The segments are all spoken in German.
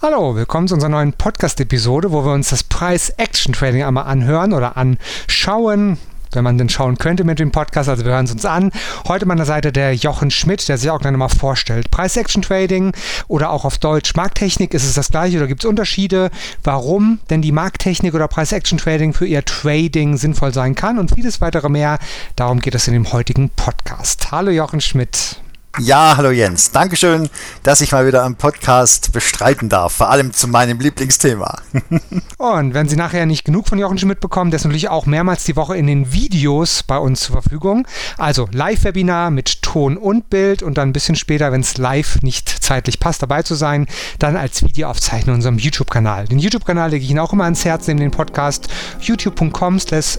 Hallo, willkommen zu unserer neuen Podcast-Episode, wo wir uns das Preis-Action-Trading einmal anhören oder anschauen wenn man denn schauen könnte mit dem Podcast. Also wir hören es uns an. Heute meiner Seite der Jochen Schmidt, der sich auch gleich mal vorstellt. Preis-Action-Trading oder auch auf Deutsch Markttechnik, ist es das gleiche oder gibt es Unterschiede? Warum denn die Markttechnik oder Preis-Action-Trading für Ihr Trading sinnvoll sein kann und vieles weitere mehr. Darum geht es in dem heutigen Podcast. Hallo Jochen Schmidt. Ja, hallo Jens. Dankeschön, dass ich mal wieder am Podcast bestreiten darf, vor allem zu meinem Lieblingsthema. Und wenn Sie nachher nicht genug von Jochen Schmidt bekommen, der ist natürlich auch mehrmals die Woche in den Videos bei uns zur Verfügung. Also Live-Webinar mit Ton und Bild und dann ein bisschen später, wenn es live nicht zeitlich passt, dabei zu sein, dann als Videoaufzeichnung in unserem YouTube-Kanal. Den YouTube-Kanal lege ich Ihnen auch immer ans Herz neben den Podcast youtube.com slash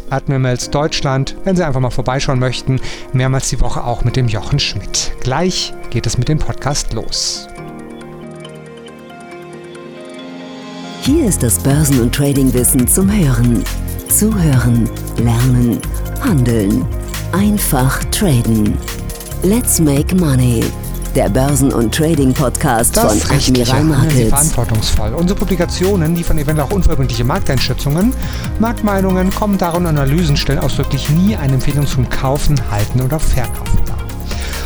Deutschland, wenn Sie einfach mal vorbeischauen möchten, mehrmals die Woche auch mit dem Jochen Schmidt. Gleich Gleich geht es mit dem Podcast los. Hier ist das Börsen- und Tradingwissen zum Hören. Zuhören, lernen, handeln. Einfach traden. Let's make money. Der Börsen- und Trading-Podcast von Admiral Markets. verantwortungsvoll. Unsere Publikationen liefern eventuell auch unverbindliche Markteinschätzungen. Marktmeinungen, Kommentare und Analysen stellen ausdrücklich nie eine Empfehlung zum Kaufen, Halten oder Verkaufen dar.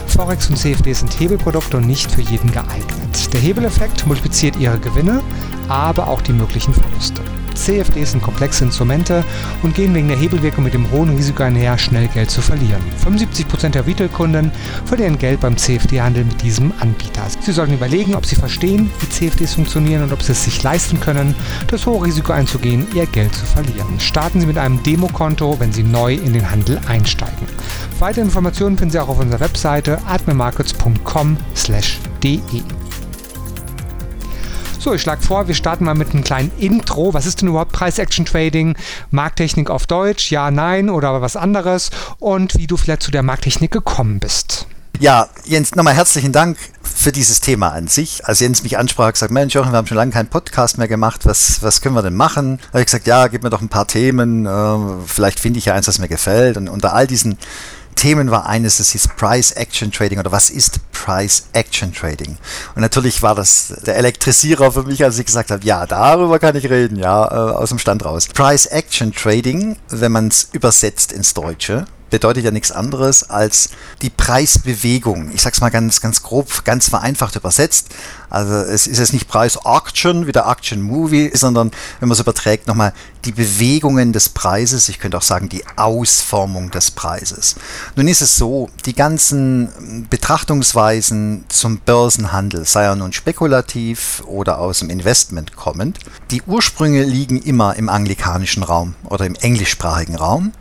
Forex und CFD sind Hebelprodukte und nicht für jeden geeignet. Der Hebeleffekt multipliziert ihre Gewinne, aber auch die möglichen Verluste. CFDs sind komplexe Instrumente und gehen wegen der Hebelwirkung mit dem hohen Risiko einher, schnell Geld zu verlieren. 75% der Retail-Kunden verlieren Geld beim CFD-Handel mit diesem Anbieter. Sie sollten überlegen, ob sie verstehen, wie CFDs funktionieren und ob sie es sich leisten können, das hohe Risiko einzugehen, ihr Geld zu verlieren. Starten Sie mit einem Demokonto, wenn Sie neu in den Handel einsteigen. Weitere Informationen finden Sie auch auf unserer Webseite atmemarkets.com/de. So, ich schlage vor, wir starten mal mit einem kleinen Intro. Was ist denn überhaupt Preis-Action-Trading? Markttechnik auf Deutsch? Ja, nein oder was anderes? Und wie du vielleicht zu der Markttechnik gekommen bist. Ja, Jens, nochmal herzlichen Dank für dieses Thema an sich. Als Jens mich ansprach, gesagt, Mensch, Jochen, wir haben schon lange keinen Podcast mehr gemacht. Was, was können wir denn machen? Da habe ich gesagt, ja, gib mir doch ein paar Themen. Äh, vielleicht finde ich ja eins, was mir gefällt. Und unter all diesen Themen war eines, das hieß Price Action Trading oder was ist Price Action Trading? Und natürlich war das der Elektrisierer für mich, als ich gesagt habe, ja, darüber kann ich reden, ja, äh, aus dem Stand raus. Price Action Trading, wenn man es übersetzt ins Deutsche, bedeutet ja nichts anderes als die Preisbewegung. Ich sage es mal ganz, ganz grob, ganz vereinfacht übersetzt. Also es ist jetzt nicht Preis Auction wie der Auction Movie, sondern wenn man es überträgt, nochmal die Bewegungen des Preises, ich könnte auch sagen die Ausformung des Preises. Nun ist es so, die ganzen Betrachtungsweisen zum Börsenhandel, sei er nun spekulativ oder aus dem Investment kommend, die Ursprünge liegen immer im anglikanischen Raum oder im englischsprachigen Raum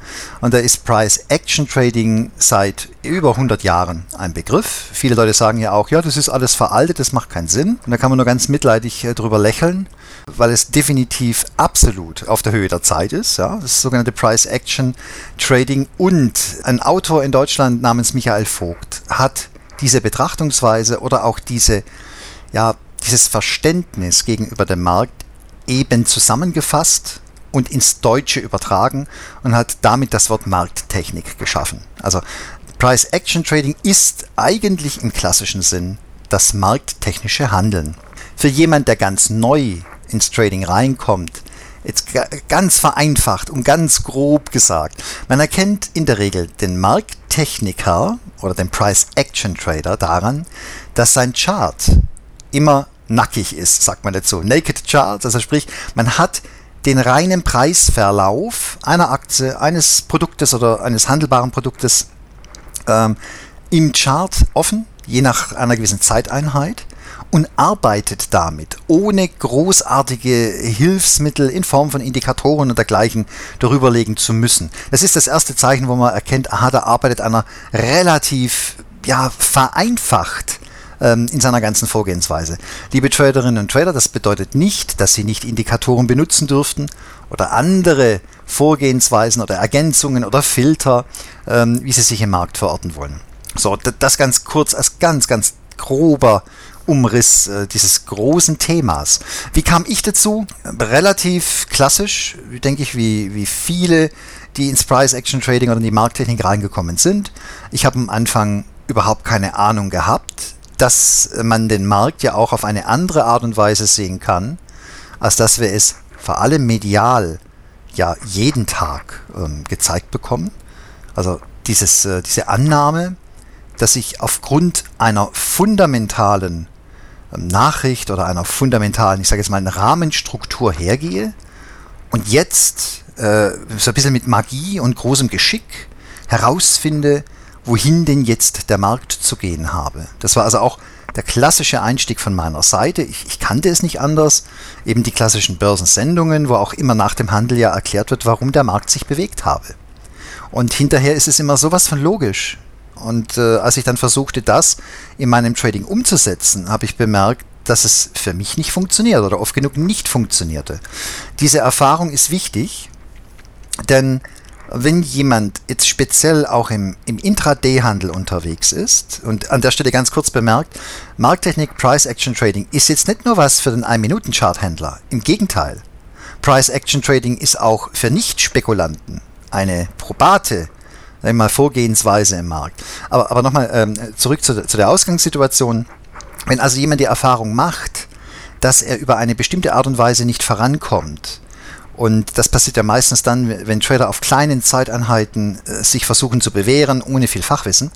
und da ist Price Action Trading seit über 100 Jahren ein Begriff. Viele Leute sagen ja auch, ja, das ist alles veraltet, das macht keinen Sinn und da kann man nur ganz mitleidig äh, drüber lächeln weil es definitiv absolut auf der Höhe der Zeit ist. Ja? Das sogenannte Price Action Trading. Und ein Autor in Deutschland namens Michael Vogt hat diese Betrachtungsweise oder auch diese, ja, dieses Verständnis gegenüber dem Markt eben zusammengefasst und ins Deutsche übertragen und hat damit das Wort Markttechnik geschaffen. Also Price Action Trading ist eigentlich im klassischen Sinn das markttechnische Handeln. Für jemand, der ganz neu ins Trading reinkommt, jetzt ganz vereinfacht und ganz grob gesagt, man erkennt in der Regel den Markttechniker oder den Price Action Trader daran, dass sein Chart immer nackig ist, sagt man dazu. Naked Chart, also sprich, man hat den reinen Preisverlauf einer Aktie, eines Produktes oder eines handelbaren Produktes ähm, im Chart offen, je nach einer gewissen Zeiteinheit und arbeitet damit, ohne großartige Hilfsmittel in Form von Indikatoren und dergleichen darüberlegen zu müssen. Das ist das erste Zeichen, wo man erkennt, aha, da arbeitet einer relativ ja, vereinfacht ähm, in seiner ganzen Vorgehensweise. Liebe Traderinnen und Trader, das bedeutet nicht, dass Sie nicht Indikatoren benutzen dürften oder andere Vorgehensweisen oder Ergänzungen oder Filter, ähm, wie Sie sich im Markt verorten wollen. So, das ganz kurz als ganz, ganz grober Umriss äh, dieses großen Themas. Wie kam ich dazu? Relativ klassisch, denke ich, wie, wie viele, die ins Price Action Trading oder in die Markttechnik reingekommen sind. Ich habe am Anfang überhaupt keine Ahnung gehabt dass man den Markt ja auch auf eine andere Art und Weise sehen kann, als dass wir es vor allem medial ja jeden Tag ähm, gezeigt bekommen. Also dieses, äh, diese Annahme, dass ich aufgrund einer fundamentalen ähm, Nachricht oder einer fundamentalen, ich sage jetzt mal, Rahmenstruktur hergehe und jetzt äh, so ein bisschen mit Magie und großem Geschick herausfinde, wohin denn jetzt der Markt zu gehen habe. Das war also auch der klassische Einstieg von meiner Seite. Ich, ich, kannte es nicht anders. Eben die klassischen Börsensendungen, wo auch immer nach dem Handel ja erklärt wird, warum der Markt sich bewegt habe. Und hinterher ist es immer sowas von logisch. Und äh, als ich dann versuchte, das in meinem Trading umzusetzen, habe ich bemerkt, dass es für mich nicht funktioniert oder oft genug nicht funktionierte. Diese Erfahrung ist wichtig, denn wenn jemand jetzt speziell auch im, im Intraday-Handel unterwegs ist, und an der Stelle ganz kurz bemerkt, Markttechnik Price Action Trading ist jetzt nicht nur was für den 1-Minuten-Chart-Händler. Im Gegenteil. Price Action Trading ist auch für Nicht-Spekulanten eine probate mal, Vorgehensweise im Markt. Aber, aber nochmal ähm, zurück zu, zu der Ausgangssituation. Wenn also jemand die Erfahrung macht, dass er über eine bestimmte Art und Weise nicht vorankommt, und das passiert ja meistens dann, wenn Trader auf kleinen Zeiteinheiten äh, sich versuchen zu bewähren, ohne viel Fachwissen,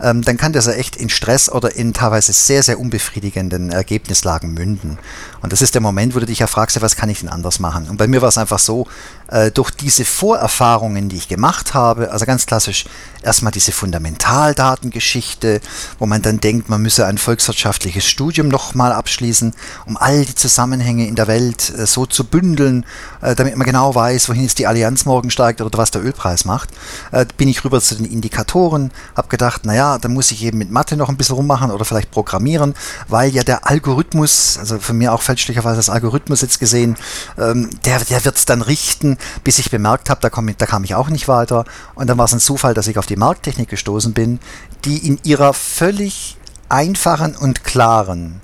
ähm, dann kann das ja echt in Stress oder in teilweise sehr, sehr unbefriedigenden Ergebnislagen münden. Und das ist der Moment, wo du dich ja fragst, was kann ich denn anders machen? Und bei mir war es einfach so, äh, durch diese Vorerfahrungen, die ich gemacht habe, also ganz klassisch erstmal diese Fundamentaldatengeschichte, wo man dann denkt, man müsse ein volkswirtschaftliches Studium nochmal abschließen, um all die Zusammenhänge in der Welt äh, so zu bündeln, äh, damit man genau weiß, wohin jetzt die Allianz morgen steigt oder was der Ölpreis macht, äh, bin ich rüber zu den Indikatoren, habe gedacht, naja, da muss ich eben mit Mathe noch ein bisschen rummachen oder vielleicht programmieren, weil ja der Algorithmus, also von mir auch fälschlicherweise das Algorithmus jetzt gesehen, ähm, der, der wird es dann richten, bis ich bemerkt habe, da, da kam ich auch nicht weiter. Und dann war es ein Zufall, dass ich auf die Markttechnik gestoßen bin, die in ihrer völlig einfachen und klaren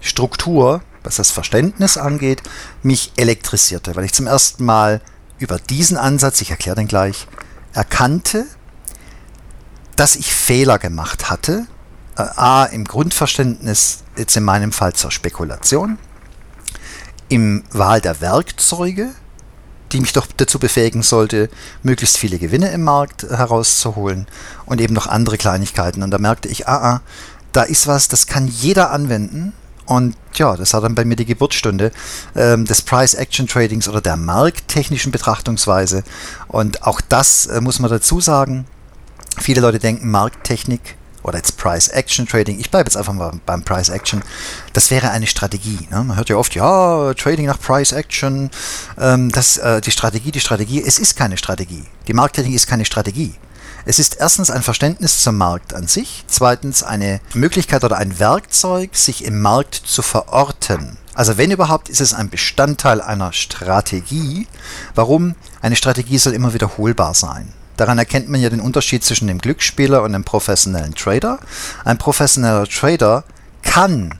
Struktur, was das Verständnis angeht, mich elektrisierte, weil ich zum ersten Mal über diesen Ansatz, ich erkläre den gleich, erkannte, dass ich Fehler gemacht hatte. Äh, A, im Grundverständnis, jetzt in meinem Fall zur Spekulation, im Wahl der Werkzeuge, die mich doch dazu befähigen sollte, möglichst viele Gewinne im Markt herauszuholen und eben noch andere Kleinigkeiten. Und da merkte ich, ah, ah, da ist was, das kann jeder anwenden. Und ja, das war dann bei mir die Geburtsstunde ähm, des Price Action Tradings oder der markttechnischen Betrachtungsweise. Und auch das äh, muss man dazu sagen. Viele Leute denken, Markttechnik oder jetzt Price Action Trading, ich bleibe jetzt einfach mal beim Price Action, das wäre eine Strategie. Ne? Man hört ja oft, ja, Trading nach Price Action, ähm, das, äh, die Strategie, die Strategie, es ist keine Strategie. Die Markttechnik ist keine Strategie. Es ist erstens ein Verständnis zum Markt an sich, zweitens eine Möglichkeit oder ein Werkzeug, sich im Markt zu verorten. Also wenn überhaupt, ist es ein Bestandteil einer Strategie. Warum? Eine Strategie soll immer wiederholbar sein. Daran erkennt man ja den Unterschied zwischen dem Glücksspieler und dem professionellen Trader. Ein professioneller Trader kann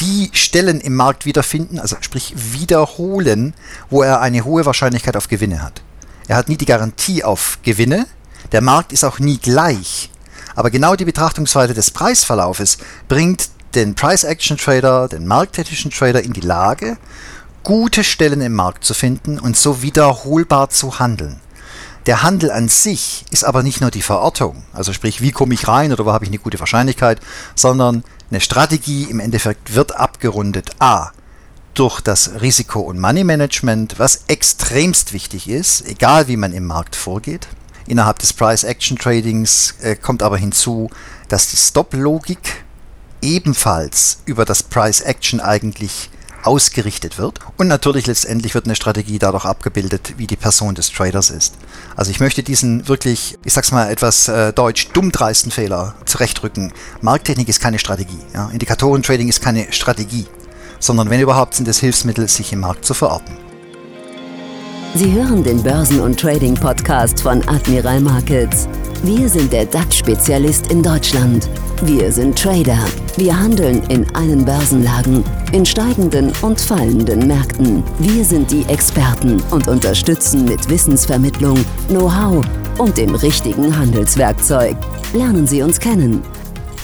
die Stellen im Markt wiederfinden, also sprich wiederholen, wo er eine hohe Wahrscheinlichkeit auf Gewinne hat. Er hat nie die Garantie auf Gewinne, der Markt ist auch nie gleich. Aber genau die Betrachtungsweise des Preisverlaufes bringt den Price Action Trader, den markttechnischen Trader in die Lage, gute Stellen im Markt zu finden und so wiederholbar zu handeln. Der Handel an sich ist aber nicht nur die Verortung, also sprich, wie komme ich rein oder wo habe ich eine gute Wahrscheinlichkeit, sondern eine Strategie im Endeffekt wird abgerundet a durch das Risiko- und Money-Management, was extremst wichtig ist, egal wie man im Markt vorgeht. Innerhalb des Price-Action-Tradings äh, kommt aber hinzu, dass die Stop-Logik ebenfalls über das Price-Action eigentlich ausgerichtet wird. Und natürlich letztendlich wird eine Strategie dadurch abgebildet, wie die Person des Traders ist. Also ich möchte diesen wirklich, ich sag's mal etwas äh, deutsch, dummdreisten Fehler zurechtrücken. Markttechnik ist keine Strategie. Ja? Indikatoren-Trading ist keine Strategie. Sondern wenn überhaupt sind es Hilfsmittel, sich im Markt zu verorten. Sie hören den Börsen- und Trading-Podcast von Admiral Markets. Wir sind der DAX-Spezialist in Deutschland. Wir sind Trader. Wir handeln in allen Börsenlagen, in steigenden und fallenden Märkten. Wir sind die Experten und unterstützen mit Wissensvermittlung, Know-how und dem richtigen Handelswerkzeug. Lernen Sie uns kennen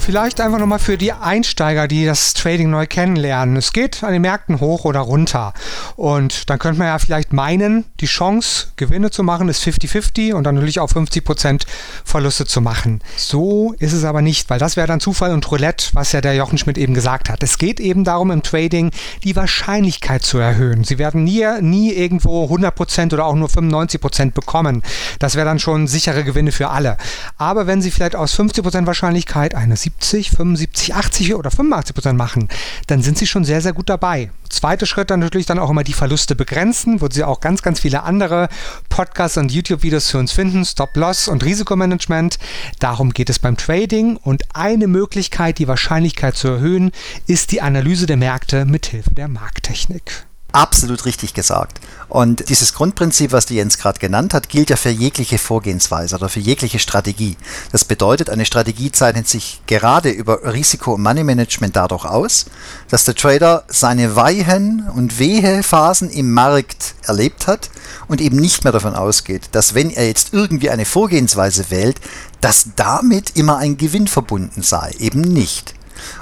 Vielleicht einfach nochmal für die Einsteiger, die das Trading neu kennenlernen. Es geht an den Märkten hoch oder runter. Und dann könnte man ja vielleicht meinen, die Chance, Gewinne zu machen, ist 50-50 und dann natürlich auch 50% Verluste zu machen. So ist es aber nicht, weil das wäre dann Zufall und Roulette, was ja der Jochen Schmidt eben gesagt hat. Es geht eben darum, im Trading die Wahrscheinlichkeit zu erhöhen. Sie werden nie, nie irgendwo 100% oder auch nur 95% bekommen. Das wäre dann schon sichere Gewinne für alle. Aber wenn Sie vielleicht aus 50% Wahrscheinlichkeit eine 70, 75, 80 oder 85% machen, dann sind Sie schon sehr, sehr gut dabei. Zweiter Schritt dann natürlich dann auch immer die Verluste begrenzen, wo Sie auch ganz, ganz viele andere Podcasts und YouTube-Videos für uns finden, Stop-Loss und Risikomanagement. Darum geht es beim Trading und eine Möglichkeit, die Wahrscheinlichkeit zu erhöhen, ist die Analyse der Märkte mit Hilfe der Markttechnik. Absolut richtig gesagt. Und dieses Grundprinzip, was die Jens gerade genannt hat, gilt ja für jegliche Vorgehensweise oder für jegliche Strategie. Das bedeutet, eine Strategie zeichnet sich gerade über Risiko- und Money-Management dadurch aus, dass der Trader seine Weihen und Wehe-Phasen im Markt erlebt hat und eben nicht mehr davon ausgeht, dass wenn er jetzt irgendwie eine Vorgehensweise wählt, dass damit immer ein Gewinn verbunden sei. Eben nicht.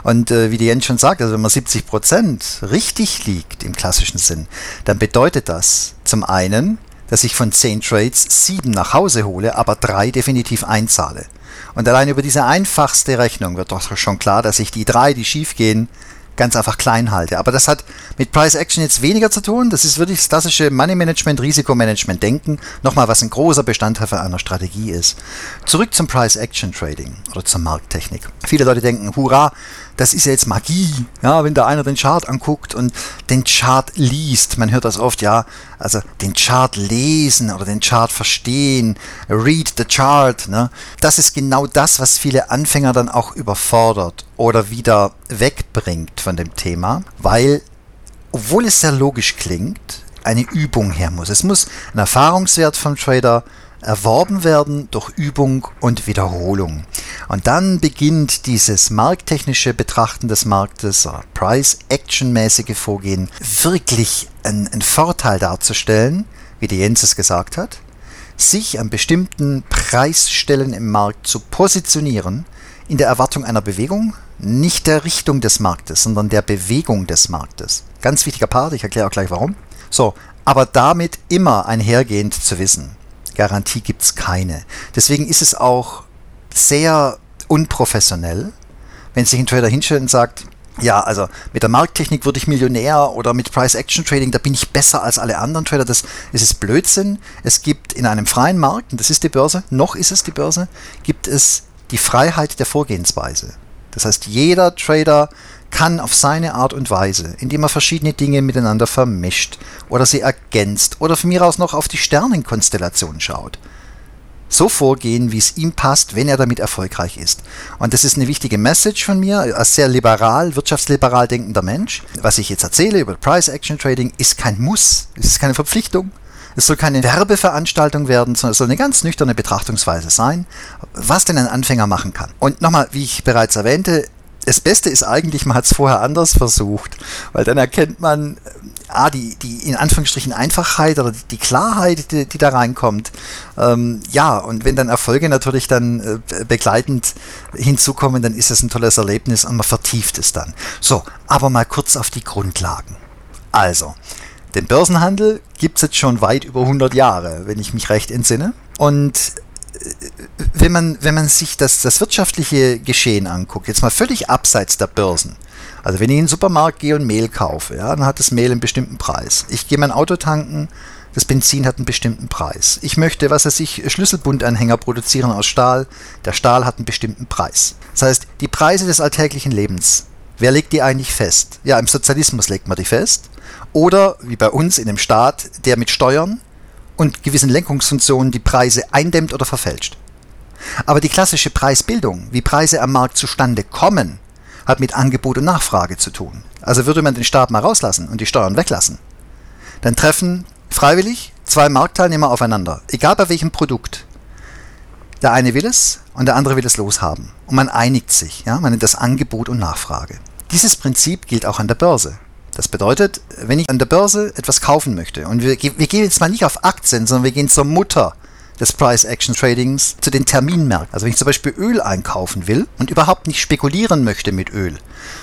Und äh, wie die Jens schon sagt, also wenn man 70 Prozent richtig liegt im klassischen Sinn, dann bedeutet das zum einen, dass ich von 10 Trades 7 nach Hause hole, aber 3 definitiv einzahle. Und allein über diese einfachste Rechnung wird doch schon klar, dass ich die 3, die schief gehen, ganz einfach klein halte. Aber das hat mit Price Action jetzt weniger zu tun. Das ist wirklich das klassische Money Management, Risikomanagement denken. Nochmal, was ein großer Bestandteil für einer Strategie ist. Zurück zum Price Action Trading oder zur Markttechnik. Viele Leute denken, hurra, das ist ja jetzt Magie, ja, wenn da einer den Chart anguckt und den Chart liest. Man hört das oft, ja, also den Chart lesen oder den Chart verstehen, read the chart. Ne? Das ist genau das, was viele Anfänger dann auch überfordert oder wieder wegbringt von dem Thema, weil, obwohl es sehr logisch klingt, eine Übung her muss. Es muss ein Erfahrungswert vom Trader erworben werden durch Übung und Wiederholung. Und dann beginnt dieses markttechnische Betrachten des Marktes, Price-Action-mäßige Vorgehen, wirklich einen Vorteil darzustellen, wie der Jens es gesagt hat, sich an bestimmten Preisstellen im Markt zu positionieren, in der Erwartung einer Bewegung, nicht der Richtung des Marktes, sondern der Bewegung des Marktes. Ganz wichtiger Part, ich erkläre auch gleich warum. So, aber damit immer einhergehend zu wissen, Garantie gibt es keine. Deswegen ist es auch sehr unprofessionell, wenn sich ein Trader hinstellt und sagt, ja, also mit der Markttechnik wurde ich Millionär oder mit Price Action Trading, da bin ich besser als alle anderen Trader. Das, das ist Blödsinn. Es gibt in einem freien Markt, und das ist die Börse, noch ist es die Börse, gibt es die Freiheit der Vorgehensweise. Das heißt, jeder Trader kann auf seine Art und Weise, indem er verschiedene Dinge miteinander vermischt oder sie ergänzt oder von mir aus noch auf die Sternenkonstellation schaut, so vorgehen, wie es ihm passt, wenn er damit erfolgreich ist. Und das ist eine wichtige Message von mir, als sehr liberal, wirtschaftsliberal denkender Mensch. Was ich jetzt erzähle über Price Action Trading ist kein Muss, es ist keine Verpflichtung. Es soll keine Werbeveranstaltung werden, sondern es soll eine ganz nüchterne Betrachtungsweise sein, was denn ein Anfänger machen kann. Und nochmal, wie ich bereits erwähnte, das Beste ist eigentlich, man hat es vorher anders versucht, weil dann erkennt man, ah, die, die in Anführungsstrichen Einfachheit oder die, die Klarheit, die, die, da reinkommt. Ähm, ja, und wenn dann Erfolge natürlich dann äh, begleitend hinzukommen, dann ist es ein tolles Erlebnis und man vertieft es dann. So, aber mal kurz auf die Grundlagen. Also, den Börsenhandel gibt es jetzt schon weit über 100 Jahre, wenn ich mich recht entsinne. Und wenn man, wenn man sich das, das wirtschaftliche Geschehen anguckt, jetzt mal völlig abseits der Börsen. Also wenn ich in den Supermarkt gehe und Mehl kaufe, ja, dann hat das Mehl einen bestimmten Preis. Ich gehe mein Auto tanken, das Benzin hat einen bestimmten Preis. Ich möchte, was weiß ich, Schlüsselbundanhänger produzieren aus Stahl. Der Stahl hat einen bestimmten Preis. Das heißt, die Preise des alltäglichen Lebens, wer legt die eigentlich fest? Ja, im Sozialismus legt man die fest. Oder wie bei uns in einem Staat, der mit Steuern und gewissen Lenkungsfunktionen die Preise eindämmt oder verfälscht. Aber die klassische Preisbildung, wie Preise am Markt zustande kommen, hat mit Angebot und Nachfrage zu tun. Also würde man den Staat mal rauslassen und die Steuern weglassen, dann treffen freiwillig zwei Marktteilnehmer aufeinander, egal bei welchem Produkt. Der eine will es und der andere will es loshaben. Und man einigt sich, ja, man nennt das Angebot und Nachfrage. Dieses Prinzip gilt auch an der Börse. Das bedeutet, wenn ich an der Börse etwas kaufen möchte, und wir, wir gehen jetzt mal nicht auf Aktien, sondern wir gehen zur Mutter des Price Action Tradings zu den Terminmärkten. Also wenn ich zum Beispiel Öl einkaufen will und überhaupt nicht spekulieren möchte mit Öl,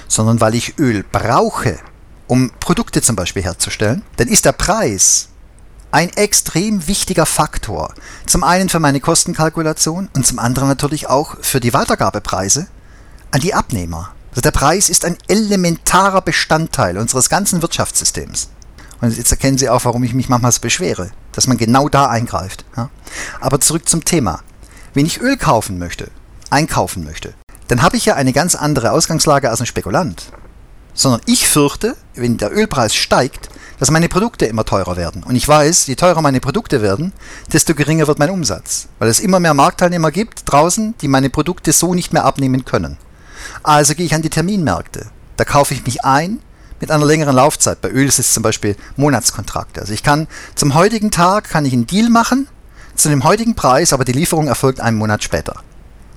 sondern weil ich Öl brauche, um Produkte zum Beispiel herzustellen, dann ist der Preis ein extrem wichtiger Faktor. Zum einen für meine Kostenkalkulation und zum anderen natürlich auch für die Weitergabepreise an die Abnehmer. Also der Preis ist ein elementarer Bestandteil unseres ganzen Wirtschaftssystems. Und jetzt erkennen Sie auch, warum ich mich manchmal so beschwere, dass man genau da eingreift. Ja? Aber zurück zum Thema. Wenn ich Öl kaufen möchte, einkaufen möchte, dann habe ich ja eine ganz andere Ausgangslage als ein Spekulant. Sondern ich fürchte, wenn der Ölpreis steigt, dass meine Produkte immer teurer werden. Und ich weiß, je teurer meine Produkte werden, desto geringer wird mein Umsatz. Weil es immer mehr Marktteilnehmer gibt draußen, die meine Produkte so nicht mehr abnehmen können. Also gehe ich an die Terminmärkte. Da kaufe ich mich ein mit einer längeren Laufzeit. Bei Öl ist es zum Beispiel Monatskontrakte. Also ich kann zum heutigen Tag kann ich einen Deal machen zu dem heutigen Preis, aber die Lieferung erfolgt einen Monat später.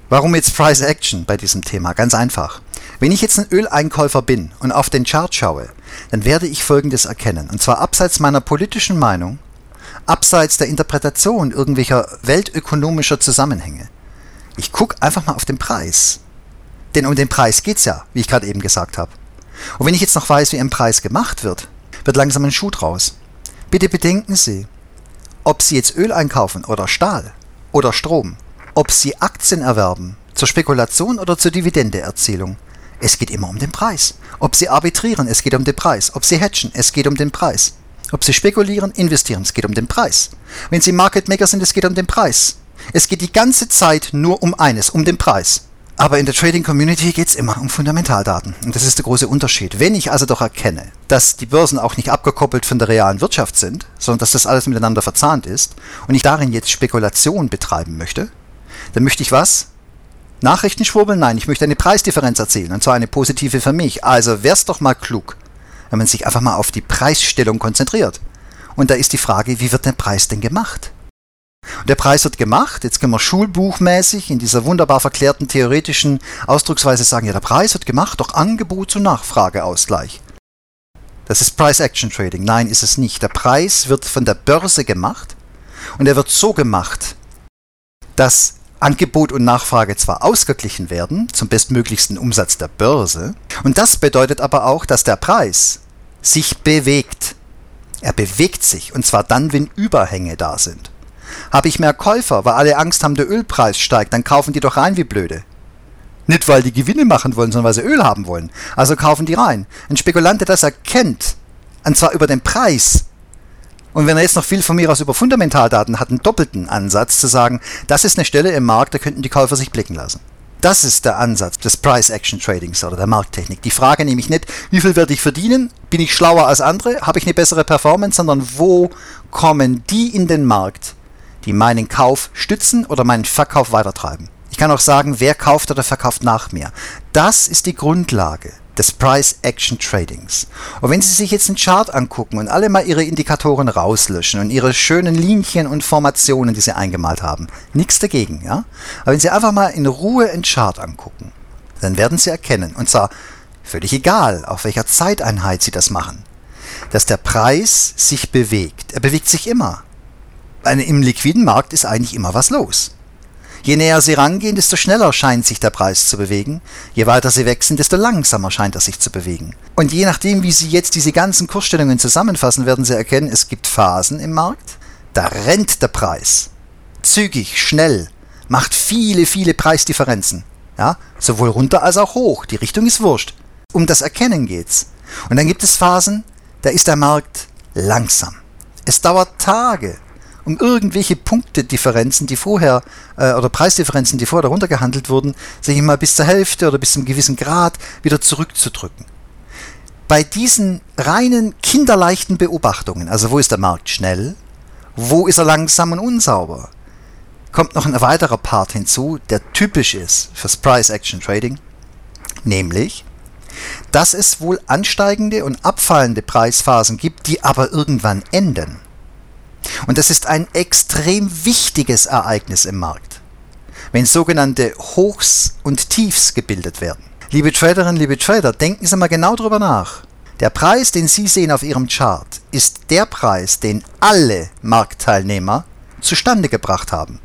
Warum jetzt Price Action bei diesem Thema? Ganz einfach. Wenn ich jetzt ein Öleinkäufer bin und auf den Chart schaue, dann werde ich Folgendes erkennen. Und zwar abseits meiner politischen Meinung, abseits der Interpretation irgendwelcher weltökonomischer Zusammenhänge. Ich gucke einfach mal auf den Preis. Denn um den Preis geht es ja, wie ich gerade eben gesagt habe. Und wenn ich jetzt noch weiß, wie ein Preis gemacht wird, wird langsam ein Schuh draus. Bitte bedenken Sie, ob Sie jetzt Öl einkaufen oder Stahl oder Strom, ob Sie Aktien erwerben, zur Spekulation oder zur Dividendeerzielung. Es geht immer um den Preis. Ob Sie arbitrieren, es geht um den Preis. Ob Sie hatchen, es geht um den Preis. Ob Sie spekulieren, investieren, es geht um den Preis. Wenn Sie Market Maker sind, es geht um den Preis. Es geht die ganze Zeit nur um eines, um den Preis. Aber in der Trading Community geht es immer um Fundamentaldaten. Und das ist der große Unterschied. Wenn ich also doch erkenne, dass die Börsen auch nicht abgekoppelt von der realen Wirtschaft sind, sondern dass das alles miteinander verzahnt ist und ich darin jetzt Spekulation betreiben möchte, dann möchte ich was? Nachrichten schwurbeln? Nein, ich möchte eine Preisdifferenz erzielen und zwar eine positive für mich. Also wär's doch mal klug, wenn man sich einfach mal auf die Preisstellung konzentriert. Und da ist die Frage, wie wird der Preis denn gemacht? Und der Preis wird gemacht. Jetzt können wir schulbuchmäßig in dieser wunderbar verklärten theoretischen Ausdrucksweise sagen, ja, der Preis wird gemacht durch Angebot- und Nachfrageausgleich. Das ist Price Action Trading. Nein, ist es nicht. Der Preis wird von der Börse gemacht und er wird so gemacht, dass Angebot und Nachfrage zwar ausgeglichen werden zum bestmöglichsten Umsatz der Börse, und das bedeutet aber auch, dass der Preis sich bewegt. Er bewegt sich, und zwar dann, wenn Überhänge da sind. Habe ich mehr Käufer, weil alle Angst haben, der Ölpreis steigt, dann kaufen die doch rein wie blöde. Nicht, weil die Gewinne machen wollen, sondern weil sie Öl haben wollen. Also kaufen die rein. Ein Spekulant, der das erkennt, und zwar über den Preis, und wenn er jetzt noch viel von mir aus über Fundamentaldaten hat, einen doppelten Ansatz zu sagen, das ist eine Stelle im Markt, da könnten die Käufer sich blicken lassen. Das ist der Ansatz des Price Action Tradings oder der Markttechnik. Die Frage nämlich nicht, wie viel werde ich verdienen, bin ich schlauer als andere, habe ich eine bessere Performance, sondern wo kommen die in den Markt, die meinen Kauf stützen oder meinen Verkauf weitertreiben. Ich kann auch sagen, wer kauft oder verkauft nach mir. Das ist die Grundlage des Price Action Tradings. Und wenn Sie sich jetzt einen Chart angucken und alle mal Ihre Indikatoren rauslöschen und Ihre schönen Linien und Formationen, die Sie eingemalt haben, nichts dagegen, ja? Aber wenn Sie einfach mal in Ruhe einen Chart angucken, dann werden Sie erkennen, und zwar völlig egal, auf welcher Zeiteinheit Sie das machen, dass der Preis sich bewegt. Er bewegt sich immer im liquiden Markt ist eigentlich immer was los. Je näher sie rangehen, desto schneller scheint sich der Preis zu bewegen. Je weiter sie wechseln, desto langsamer scheint er sich zu bewegen. Und je nachdem, wie Sie jetzt diese ganzen Kursstellungen zusammenfassen, werden Sie erkennen, es gibt Phasen im Markt, da rennt der Preis. Zügig, schnell, macht viele, viele Preisdifferenzen. Ja, sowohl runter als auch hoch. Die Richtung ist wurscht. Um das Erkennen geht's. Und dann gibt es Phasen, da ist der Markt langsam. Es dauert Tage, um irgendwelche Punktedifferenzen, die vorher, äh, oder Preisdifferenzen, die vorher darunter gehandelt wurden, sage ich mal, bis zur Hälfte oder bis zu einem gewissen Grad wieder zurückzudrücken. Bei diesen reinen kinderleichten Beobachtungen, also wo ist der Markt schnell, wo ist er langsam und unsauber, kommt noch ein weiterer Part hinzu, der typisch ist fürs Price Action Trading, nämlich, dass es wohl ansteigende und abfallende Preisphasen gibt, die aber irgendwann enden. Und das ist ein extrem wichtiges Ereignis im Markt, wenn sogenannte Hochs und Tiefs gebildet werden. Liebe Traderinnen, liebe Trader, denken Sie mal genau darüber nach. Der Preis, den Sie sehen auf Ihrem Chart, ist der Preis, den alle Marktteilnehmer zustande gebracht haben.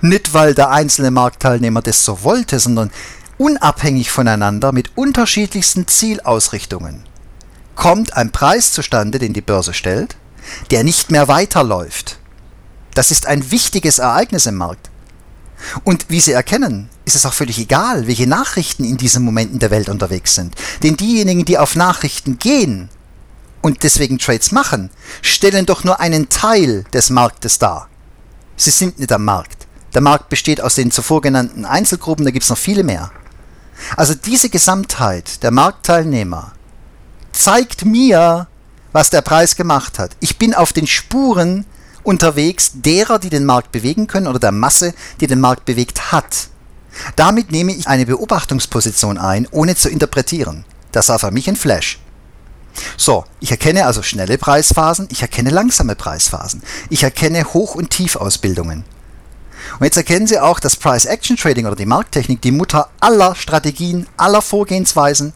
Nicht, weil der einzelne Marktteilnehmer das so wollte, sondern unabhängig voneinander mit unterschiedlichsten Zielausrichtungen kommt ein Preis zustande, den die Börse stellt, der nicht mehr weiterläuft. Das ist ein wichtiges Ereignis im Markt. Und wie Sie erkennen, ist es auch völlig egal, welche Nachrichten in diesen Momenten der Welt unterwegs sind. Denn diejenigen, die auf Nachrichten gehen und deswegen Trades machen, stellen doch nur einen Teil des Marktes dar. Sie sind nicht am Markt. Der Markt besteht aus den zuvor genannten Einzelgruppen, da gibt es noch viele mehr. Also diese Gesamtheit der Marktteilnehmer zeigt mir, was der Preis gemacht hat. Ich bin auf den Spuren unterwegs derer, die den Markt bewegen können oder der Masse, die den Markt bewegt hat. Damit nehme ich eine Beobachtungsposition ein, ohne zu interpretieren. Das war für mich ein Flash. So, ich erkenne also schnelle Preisphasen, ich erkenne langsame Preisphasen, ich erkenne Hoch- und Tiefausbildungen. Und jetzt erkennen Sie auch, dass Price Action Trading oder die Markttechnik die Mutter aller Strategien, aller Vorgehensweisen,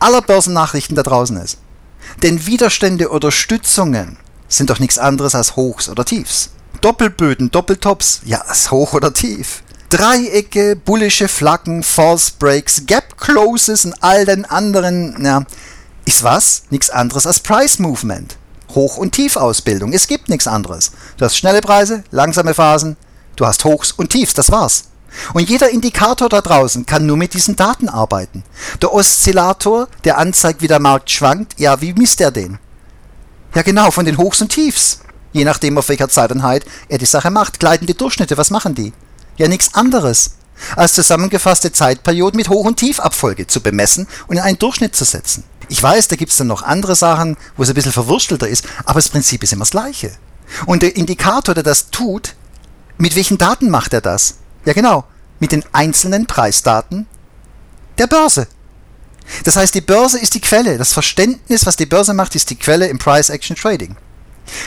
aller Börsennachrichten da draußen ist. Denn Widerstände oder Stützungen sind doch nichts anderes als Hochs oder Tiefs. Doppelböden, Doppeltops, ja, ist Hoch oder Tief. Dreiecke, bullische Flaggen, False Breaks, Gap Closes und all den anderen, ja, ist was? Nichts anderes als Price Movement. Hoch- und Tiefausbildung. Es gibt nichts anderes. Du hast schnelle Preise, langsame Phasen, du hast Hochs und Tiefs, das war's. Und jeder Indikator da draußen kann nur mit diesen Daten arbeiten. Der Oszillator, der anzeigt, wie der Markt schwankt, ja, wie misst er den? Ja genau, von den Hochs und Tiefs. Je nachdem, auf welcher Zeiteinheit er die Sache macht. Gleitende Durchschnitte, was machen die? Ja, nichts anderes als zusammengefasste Zeitperioden mit Hoch- und Tiefabfolge zu bemessen und in einen Durchschnitt zu setzen. Ich weiß, da gibt es dann noch andere Sachen, wo es ein bisschen verwurstelter ist, aber das Prinzip ist immer das gleiche. Und der Indikator, der das tut, mit welchen Daten macht er das? Ja genau, mit den einzelnen Preisdaten der Börse. Das heißt, die Börse ist die Quelle. Das Verständnis, was die Börse macht, ist die Quelle im Price Action Trading.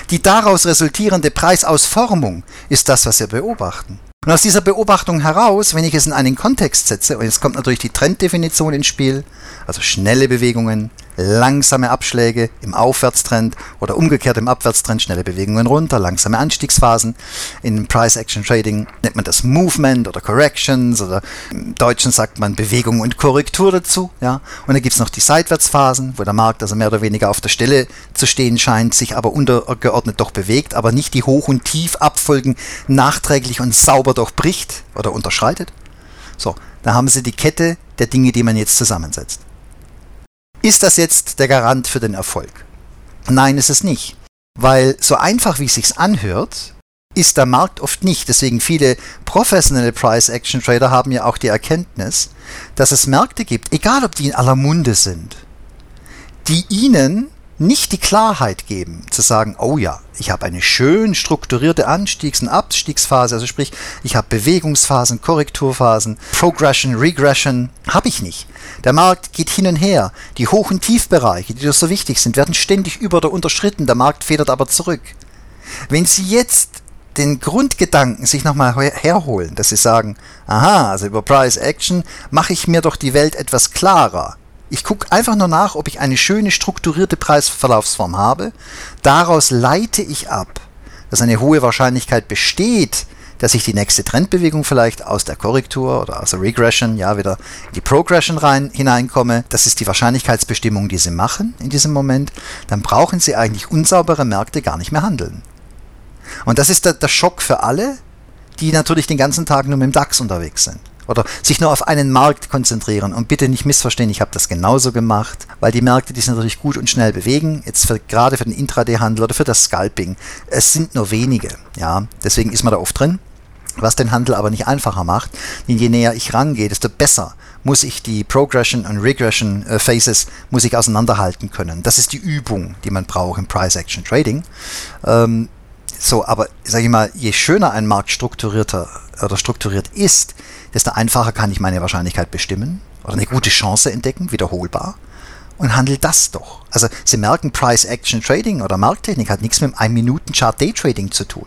Die daraus resultierende Preisausformung ist das, was wir beobachten. Und aus dieser Beobachtung heraus, wenn ich es in einen Kontext setze, und jetzt kommt natürlich die Trenddefinition ins Spiel, also schnelle Bewegungen, langsame Abschläge im Aufwärtstrend oder umgekehrt im Abwärtstrend, schnelle Bewegungen runter, langsame Anstiegsphasen. In Price Action Trading nennt man das Movement oder Corrections oder im Deutschen sagt man Bewegung und Korrektur dazu. Ja? Und dann gibt es noch die Seitwärtsphasen, wo der Markt also mehr oder weniger auf der Stelle zu stehen scheint, sich aber untergeordnet doch bewegt, aber nicht die Hoch- und Tiefabfolgen nachträglich und sauber durchbricht oder unterschreitet. So, da haben Sie die Kette der Dinge, die man jetzt zusammensetzt. Ist das jetzt der Garant für den Erfolg? Nein, ist es nicht. Weil so einfach wie es sich anhört, ist der Markt oft nicht. Deswegen viele professionelle Price Action Trader haben ja auch die Erkenntnis, dass es Märkte gibt, egal ob die in aller Munde sind, die ihnen nicht die Klarheit geben, zu sagen, oh ja, ich habe eine schön strukturierte Anstiegs- und Abstiegsphase, also sprich, ich habe Bewegungsphasen, Korrekturphasen, Progression, Regression, habe ich nicht. Der Markt geht hin und her. Die Hoch- und Tiefbereiche, die so wichtig sind, werden ständig über- oder unterschritten, der Markt federt aber zurück. Wenn Sie jetzt den Grundgedanken sich nochmal herholen, dass Sie sagen, aha, also über Price Action mache ich mir doch die Welt etwas klarer. Ich gucke einfach nur nach, ob ich eine schöne strukturierte Preisverlaufsform habe. Daraus leite ich ab, dass eine hohe Wahrscheinlichkeit besteht, dass ich die nächste Trendbewegung vielleicht aus der Korrektur oder aus der Regression ja wieder in die Progression rein hineinkomme. Das ist die Wahrscheinlichkeitsbestimmung, die Sie machen in diesem Moment. Dann brauchen Sie eigentlich unsaubere Märkte gar nicht mehr handeln. Und das ist der, der Schock für alle, die natürlich den ganzen Tag nur mit dem DAX unterwegs sind oder sich nur auf einen Markt konzentrieren. Und bitte nicht missverstehen, ich habe das genauso gemacht, weil die Märkte, die sich natürlich gut und schnell bewegen, jetzt für, gerade für den Intraday-Handel oder für das Scalping, es sind nur wenige. Ja, deswegen ist man da oft drin. Was den Handel aber nicht einfacher macht, denn je näher ich rangehe, desto besser muss ich die Progression und Regression äh, Phases muss ich auseinanderhalten können. Das ist die Übung, die man braucht im Price Action Trading. Ähm, so, aber sage ich mal, je schöner ein Markt strukturierter oder strukturiert ist, desto einfacher kann ich meine Wahrscheinlichkeit bestimmen oder eine gute Chance entdecken, wiederholbar. Und handel das doch. Also Sie merken, Price Action Trading oder Markttechnik hat nichts mit einem 1-Minuten-Chart Day Trading zu tun.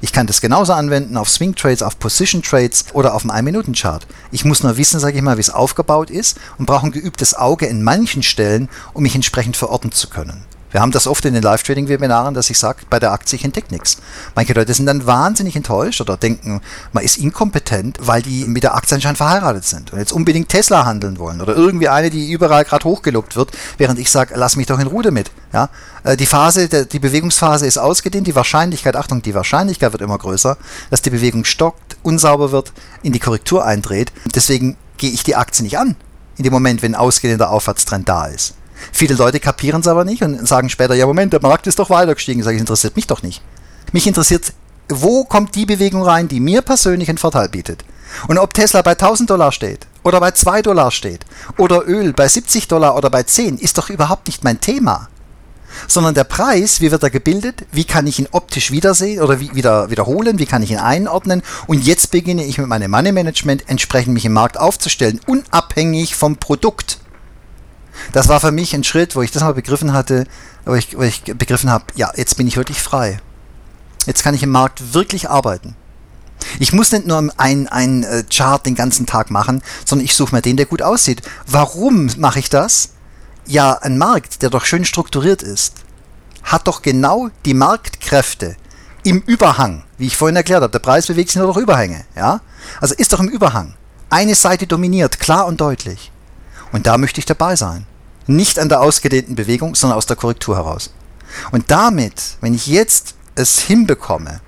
Ich kann das genauso anwenden auf Swing Trades, auf Position Trades oder auf einen 1-Minuten-Chart. Ich muss nur wissen, sage ich mal, wie es aufgebaut ist und brauche ein geübtes Auge in manchen Stellen, um mich entsprechend verorten zu können. Wir haben das oft in den Live-Trading-Webinaren, dass ich sage, bei der Aktie, ich entdecke nichts. Manche Leute sind dann wahnsinnig enttäuscht oder denken, man ist inkompetent, weil die mit der Aktie anscheinend verheiratet sind und jetzt unbedingt Tesla handeln wollen oder irgendwie eine, die überall gerade hochgelobt wird, während ich sage, lass mich doch in Ruhe damit. Ja? Äh, die Phase, die Bewegungsphase ist ausgedehnt, die Wahrscheinlichkeit, Achtung, die Wahrscheinlichkeit wird immer größer, dass die Bewegung stockt, unsauber wird, in die Korrektur eindreht. Deswegen gehe ich die Aktie nicht an, in dem Moment, wenn ausgedehnter Aufwärtstrend da ist. Viele Leute kapieren es aber nicht und sagen später, ja Moment, der Markt ist doch weiter gestiegen. Ich sage, es interessiert mich doch nicht. Mich interessiert, wo kommt die Bewegung rein, die mir persönlich einen Vorteil bietet. Und ob Tesla bei 1000 Dollar steht oder bei 2 Dollar steht oder Öl bei 70 Dollar oder bei 10, ist doch überhaupt nicht mein Thema. Sondern der Preis, wie wird er gebildet, wie kann ich ihn optisch wiedersehen oder wie, wieder, wiederholen, wie kann ich ihn einordnen und jetzt beginne ich mit meinem Money Management entsprechend mich im Markt aufzustellen, unabhängig vom Produkt. Das war für mich ein Schritt, wo ich das mal begriffen hatte, wo ich, wo ich begriffen habe, ja, jetzt bin ich wirklich frei. Jetzt kann ich im Markt wirklich arbeiten. Ich muss nicht nur ein, ein äh, Chart den ganzen Tag machen, sondern ich suche mir den, der gut aussieht. Warum mache ich das? Ja, ein Markt, der doch schön strukturiert ist, hat doch genau die Marktkräfte im Überhang, wie ich vorhin erklärt habe. Der Preis bewegt sich nur durch Überhänge. Ja? Also ist doch im Überhang. Eine Seite dominiert, klar und deutlich. Und da möchte ich dabei sein. Nicht an der ausgedehnten Bewegung, sondern aus der Korrektur heraus. Und damit, wenn ich jetzt es hinbekomme,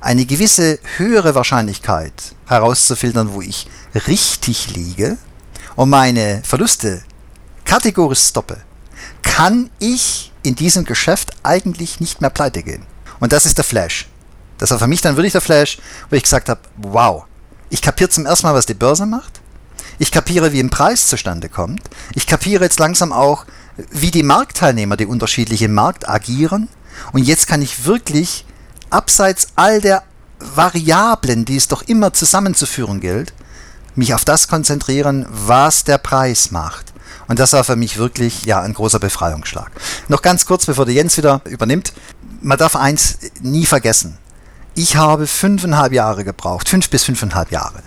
eine gewisse höhere Wahrscheinlichkeit herauszufiltern, wo ich richtig liege und meine Verluste kategorisch stoppe, kann ich in diesem Geschäft eigentlich nicht mehr pleite gehen. Und das ist der Flash. Das war für mich dann wirklich der Flash, wo ich gesagt habe, wow, ich kapiere zum ersten Mal, was die Börse macht. Ich kapiere, wie ein Preis zustande kommt. Ich kapiere jetzt langsam auch, wie die Marktteilnehmer, die unterschiedlich im Markt agieren. Und jetzt kann ich wirklich abseits all der Variablen, die es doch immer zusammenzuführen gilt, mich auf das konzentrieren, was der Preis macht. Und das war für mich wirklich ja ein großer Befreiungsschlag. Noch ganz kurz, bevor der Jens wieder übernimmt. Man darf eins nie vergessen. Ich habe fünfeinhalb Jahre gebraucht, fünf bis fünfeinhalb Jahre,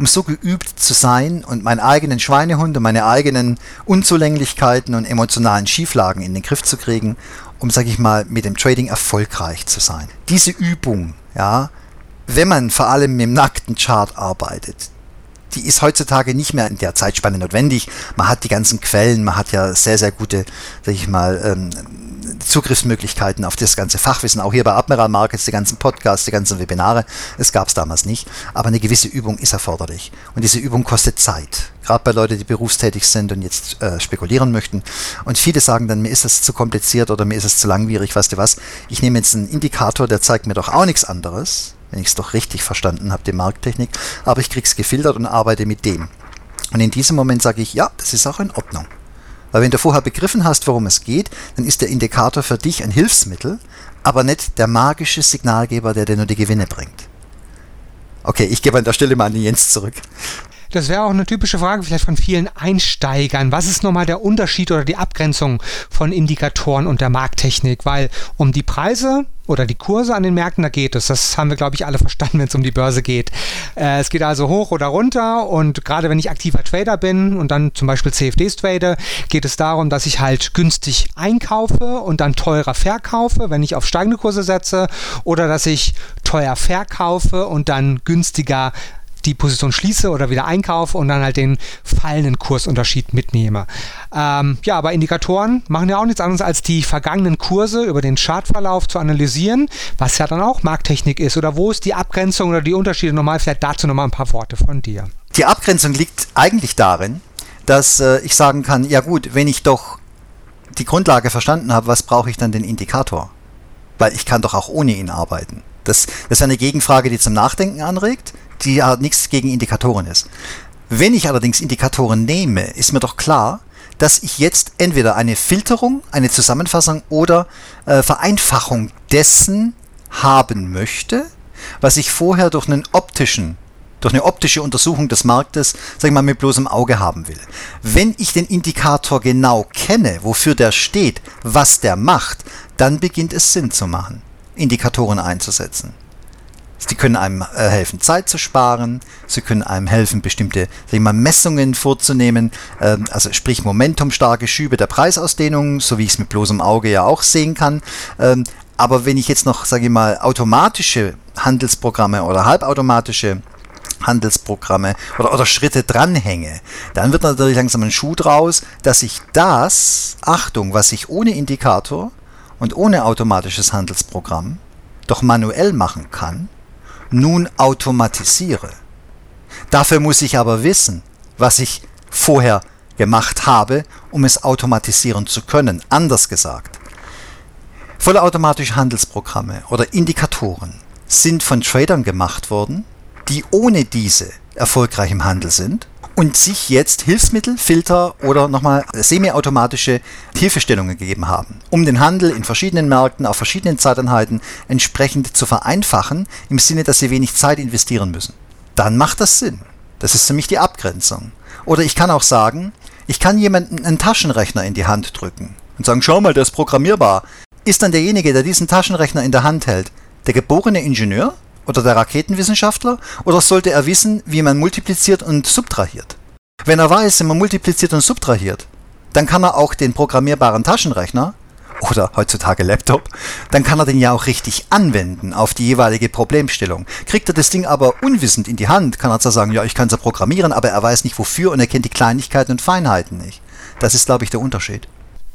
um so geübt zu sein und meinen eigenen Schweinehund und meine eigenen Unzulänglichkeiten und emotionalen Schieflagen in den Griff zu kriegen, um, sag ich mal, mit dem Trading erfolgreich zu sein. Diese Übung, ja, wenn man vor allem mit dem nackten Chart arbeitet, die ist heutzutage nicht mehr in der Zeitspanne notwendig. Man hat die ganzen Quellen, man hat ja sehr, sehr gute, sag ich mal, ähm, Zugriffsmöglichkeiten auf das ganze Fachwissen, auch hier bei Admiral Markets, die ganzen Podcasts, die ganzen Webinare. Es gab es damals nicht, aber eine gewisse Übung ist erforderlich. Und diese Übung kostet Zeit, gerade bei Leuten, die berufstätig sind und jetzt äh, spekulieren möchten. Und viele sagen dann, mir ist das zu kompliziert oder mir ist es zu langwierig, weißt du was, ich nehme jetzt einen Indikator, der zeigt mir doch auch nichts anderes, wenn ich es doch richtig verstanden habe, die Markttechnik, aber ich kriege es gefiltert und arbeite mit dem. Und in diesem Moment sage ich, ja, das ist auch in Ordnung. Weil wenn du vorher begriffen hast, worum es geht, dann ist der Indikator für dich ein Hilfsmittel, aber nicht der magische Signalgeber, der dir nur die Gewinne bringt. Okay, ich gebe an der Stelle mal an den Jens zurück. Das wäre auch eine typische Frage vielleicht von vielen Einsteigern. Was ist nochmal der Unterschied oder die Abgrenzung von Indikatoren und der Markttechnik? Weil um die Preise oder die Kurse an den Märkten, da geht es. Das haben wir, glaube ich, alle verstanden, wenn es um die Börse geht. Äh, es geht also hoch oder runter und gerade wenn ich aktiver Trader bin und dann zum Beispiel CFDs trade, geht es darum, dass ich halt günstig einkaufe und dann teurer verkaufe, wenn ich auf steigende Kurse setze oder dass ich teuer verkaufe und dann günstiger die Position schließe oder wieder einkaufe und dann halt den fallenden Kursunterschied mitnehme. Ähm, ja, aber Indikatoren machen ja auch nichts anderes als die vergangenen Kurse über den Chartverlauf zu analysieren, was ja dann auch Markttechnik ist. Oder wo ist die Abgrenzung oder die Unterschiede nochmal? Vielleicht dazu nochmal ein paar Worte von dir. Die Abgrenzung liegt eigentlich darin, dass äh, ich sagen kann, ja gut, wenn ich doch die Grundlage verstanden habe, was brauche ich dann den Indikator? Weil ich kann doch auch ohne ihn arbeiten. Das, das ist eine Gegenfrage, die zum Nachdenken anregt die ja nichts gegen Indikatoren ist. Wenn ich allerdings Indikatoren nehme, ist mir doch klar, dass ich jetzt entweder eine Filterung, eine Zusammenfassung oder äh, Vereinfachung dessen haben möchte, was ich vorher durch einen optischen durch eine optische Untersuchung des Marktes, sag ich mal, mit bloßem Auge haben will. Wenn ich den Indikator genau kenne, wofür der steht, was der macht, dann beginnt es Sinn zu machen, Indikatoren einzusetzen. Sie können einem äh, helfen, Zeit zu sparen. Sie können einem helfen, bestimmte sagen mal, Messungen vorzunehmen. Ähm, also sprich momentumstarke Schübe der Preisausdehnung, so wie ich es mit bloßem Auge ja auch sehen kann. Ähm, aber wenn ich jetzt noch, sage ich mal, automatische Handelsprogramme oder halbautomatische Handelsprogramme oder, oder Schritte dranhänge, dann wird natürlich langsam ein Schuh draus, dass ich das, Achtung, was ich ohne Indikator und ohne automatisches Handelsprogramm doch manuell machen kann, nun automatisiere. Dafür muss ich aber wissen, was ich vorher gemacht habe, um es automatisieren zu können. Anders gesagt, vollautomatische Handelsprogramme oder Indikatoren sind von Tradern gemacht worden, die ohne diese erfolgreich im Handel sind und sich jetzt Hilfsmittel, Filter oder nochmal semiautomatische Hilfestellungen gegeben haben, um den Handel in verschiedenen Märkten auf verschiedenen Zeiteinheiten entsprechend zu vereinfachen, im Sinne, dass sie wenig Zeit investieren müssen. Dann macht das Sinn. Das ist für mich die Abgrenzung. Oder ich kann auch sagen, ich kann jemanden einen Taschenrechner in die Hand drücken und sagen, schau mal, der ist programmierbar. Ist dann derjenige, der diesen Taschenrechner in der Hand hält, der geborene Ingenieur oder der Raketenwissenschaftler? Oder sollte er wissen, wie man multipliziert und subtrahiert? Wenn er weiß, wie man multipliziert und subtrahiert, dann kann er auch den programmierbaren Taschenrechner oder heutzutage Laptop, dann kann er den ja auch richtig anwenden auf die jeweilige Problemstellung. Kriegt er das Ding aber unwissend in die Hand, kann er zwar sagen, ja, ich kann es ja programmieren, aber er weiß nicht wofür und er kennt die Kleinigkeiten und Feinheiten nicht. Das ist, glaube ich, der Unterschied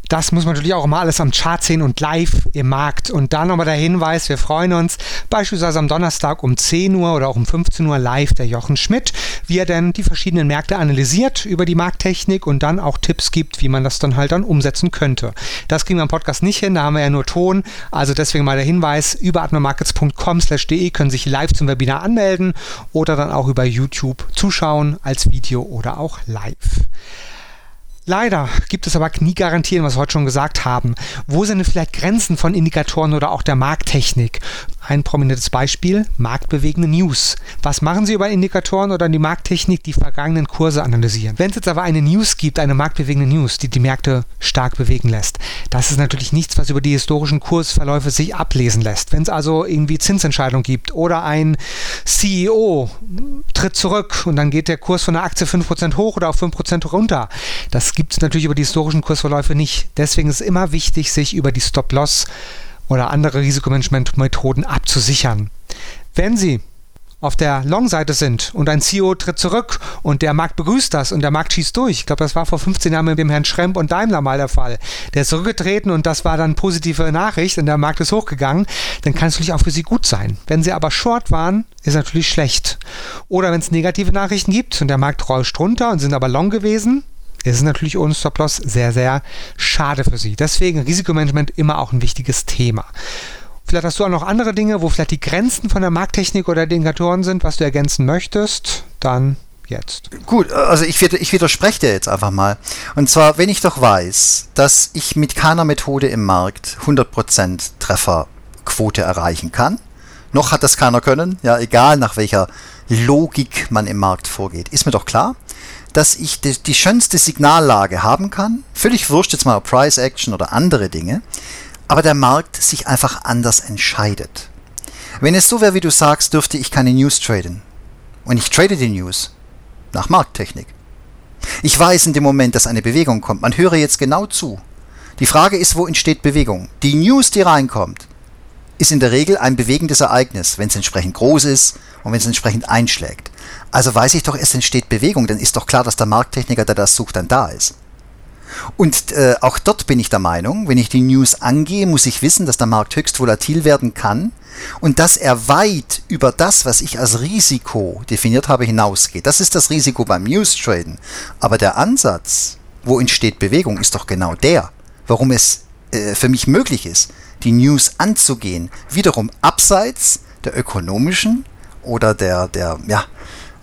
das muss man natürlich auch immer alles am Chart sehen und live im Markt. Und dann nochmal der Hinweis, wir freuen uns beispielsweise am Donnerstag um 10 Uhr oder auch um 15 Uhr live der Jochen Schmidt, wie er denn die verschiedenen Märkte analysiert über die Markttechnik und dann auch Tipps gibt, wie man das dann halt dann umsetzen könnte. Das kriegen wir im Podcast nicht hin, da haben wir ja nur Ton. Also deswegen mal der Hinweis, über atmamarkets.com/de können sich live zum Webinar anmelden oder dann auch über YouTube zuschauen als Video oder auch live. Leider gibt es aber nie Garantien, was wir heute schon gesagt haben. Wo sind denn vielleicht Grenzen von Indikatoren oder auch der Markttechnik? Ein prominentes Beispiel, marktbewegende News. Was machen Sie über Indikatoren oder die Markttechnik, die vergangenen Kurse analysieren? Wenn es jetzt aber eine News gibt, eine marktbewegende News, die die Märkte stark bewegen lässt, das ist natürlich nichts, was über die historischen Kursverläufe sich ablesen lässt. Wenn es also irgendwie Zinsentscheidungen gibt oder ein CEO tritt zurück und dann geht der Kurs von der Aktie 5% hoch oder auf 5% runter, das gibt es natürlich über die historischen Kursverläufe nicht. Deswegen ist es immer wichtig, sich über die Stop-Loss oder andere Risikomanagement-Methoden abzusichern. Wenn Sie auf der Long-Seite sind und ein CEO tritt zurück und der Markt begrüßt das und der Markt schießt durch. Ich glaube, das war vor 15 Jahren mit dem Herrn Schremp und Daimler mal der Fall. Der ist zurückgetreten und das war dann positive Nachricht und der Markt ist hochgegangen. Dann kann es natürlich auch für Sie gut sein. Wenn Sie aber short waren, ist natürlich schlecht. Oder wenn es negative Nachrichten gibt und der Markt rollt runter und sind aber long gewesen, ist es natürlich ohne Stop-Loss sehr, sehr schade für Sie. Deswegen Risikomanagement immer auch ein wichtiges Thema. Vielleicht hast du auch noch andere Dinge, wo vielleicht die Grenzen von der Markttechnik oder den Indikatoren sind, was du ergänzen möchtest. Dann jetzt. Gut, also ich, ich widerspreche dir jetzt einfach mal. Und zwar, wenn ich doch weiß, dass ich mit keiner Methode im Markt 100% Trefferquote erreichen kann, noch hat das keiner können, ja, egal nach welcher Logik man im Markt vorgeht, ist mir doch klar dass ich die, die schönste Signallage haben kann, völlig wurscht jetzt mal Price Action oder andere Dinge, aber der Markt sich einfach anders entscheidet. Wenn es so wäre, wie du sagst, dürfte ich keine News traden. Und ich trade die News nach Markttechnik. Ich weiß in dem Moment, dass eine Bewegung kommt. Man höre jetzt genau zu. Die Frage ist, wo entsteht Bewegung? Die News, die reinkommt, ist in der Regel ein bewegendes Ereignis, wenn es entsprechend groß ist und wenn es entsprechend einschlägt. Also weiß ich doch, es entsteht Bewegung, dann ist doch klar, dass der Markttechniker, der das sucht, dann da ist. Und äh, auch dort bin ich der Meinung, wenn ich die News angehe, muss ich wissen, dass der Markt höchst volatil werden kann und dass er weit über das, was ich als Risiko definiert habe, hinausgeht. Das ist das Risiko beim News Traden. Aber der Ansatz, wo entsteht Bewegung, ist doch genau der, warum es äh, für mich möglich ist, die News anzugehen, wiederum abseits der ökonomischen oder der, der, ja,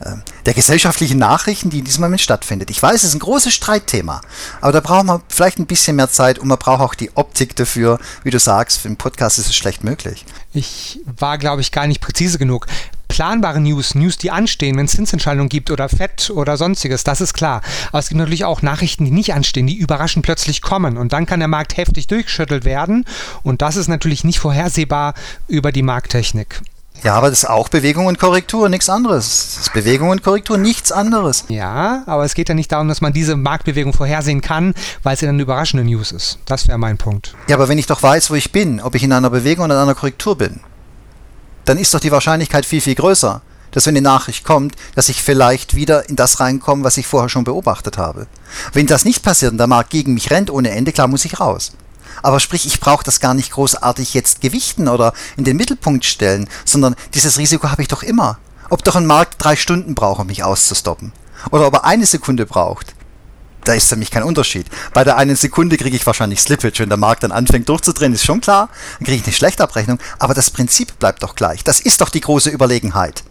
ähm, der gesellschaftlichen Nachrichten, die in diesem Moment stattfindet. Ich weiß, es ist ein großes Streitthema, aber da braucht man vielleicht ein bisschen mehr Zeit und man braucht auch die Optik dafür. Wie du sagst, für einen Podcast ist es schlecht möglich. Ich war, glaube ich, gar nicht präzise genug. Planbare News, News, die anstehen, wenn es Zinsentscheidungen gibt oder Fett oder sonstiges, das ist klar. Aber es gibt natürlich auch Nachrichten, die nicht anstehen, die überraschend plötzlich kommen. Und dann kann der Markt heftig durchgeschüttelt werden. Und das ist natürlich nicht vorhersehbar über die Markttechnik. Ja, aber das ist auch Bewegung und Korrektur, nichts anderes. Das ist Bewegung und Korrektur, nichts anderes. Ja, aber es geht ja nicht darum, dass man diese Marktbewegung vorhersehen kann, weil es ja eine überraschende News ist. Das wäre mein Punkt. Ja, aber wenn ich doch weiß, wo ich bin, ob ich in einer Bewegung oder in einer Korrektur bin, dann ist doch die Wahrscheinlichkeit viel, viel größer, dass wenn die Nachricht kommt, dass ich vielleicht wieder in das reinkomme, was ich vorher schon beobachtet habe. Wenn das nicht passiert und der Markt gegen mich rennt ohne Ende, klar muss ich raus. Aber sprich, ich brauche das gar nicht großartig jetzt gewichten oder in den Mittelpunkt stellen, sondern dieses Risiko habe ich doch immer. Ob doch ein Markt drei Stunden braucht, um mich auszustoppen. Oder ob er eine Sekunde braucht. Da ist für mich kein Unterschied. Bei der einen Sekunde kriege ich wahrscheinlich Slippage, wenn der Markt dann anfängt durchzudrehen, ist schon klar. Dann kriege ich eine Schlechtabrechnung. Aber das Prinzip bleibt doch gleich. Das ist doch die große Überlegenheit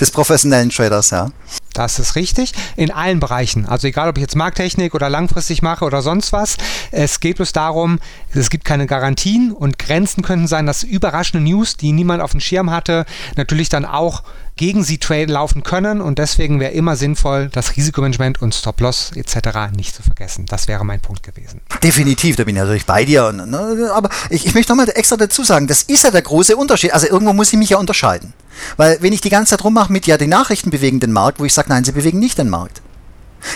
des professionellen Traders, ja. Das ist richtig. In allen Bereichen. Also egal, ob ich jetzt Markttechnik oder langfristig mache oder sonst was. Es geht bloß darum, es gibt keine Garantien und Grenzen könnten sein, dass überraschende News, die niemand auf dem Schirm hatte, natürlich dann auch gegen sie Trade laufen können und deswegen wäre immer sinnvoll, das Risikomanagement und Stop-Loss etc. nicht zu vergessen. Das wäre mein Punkt gewesen. Definitiv, da bin ich natürlich bei dir. Und, ne, aber ich, ich möchte nochmal extra dazu sagen, das ist ja der große Unterschied. Also irgendwo muss ich mich ja unterscheiden. Weil wenn ich die ganze Zeit rummache mit, ja, die Nachrichten bewegen den Markt, wo ich sage, nein, sie bewegen nicht den Markt.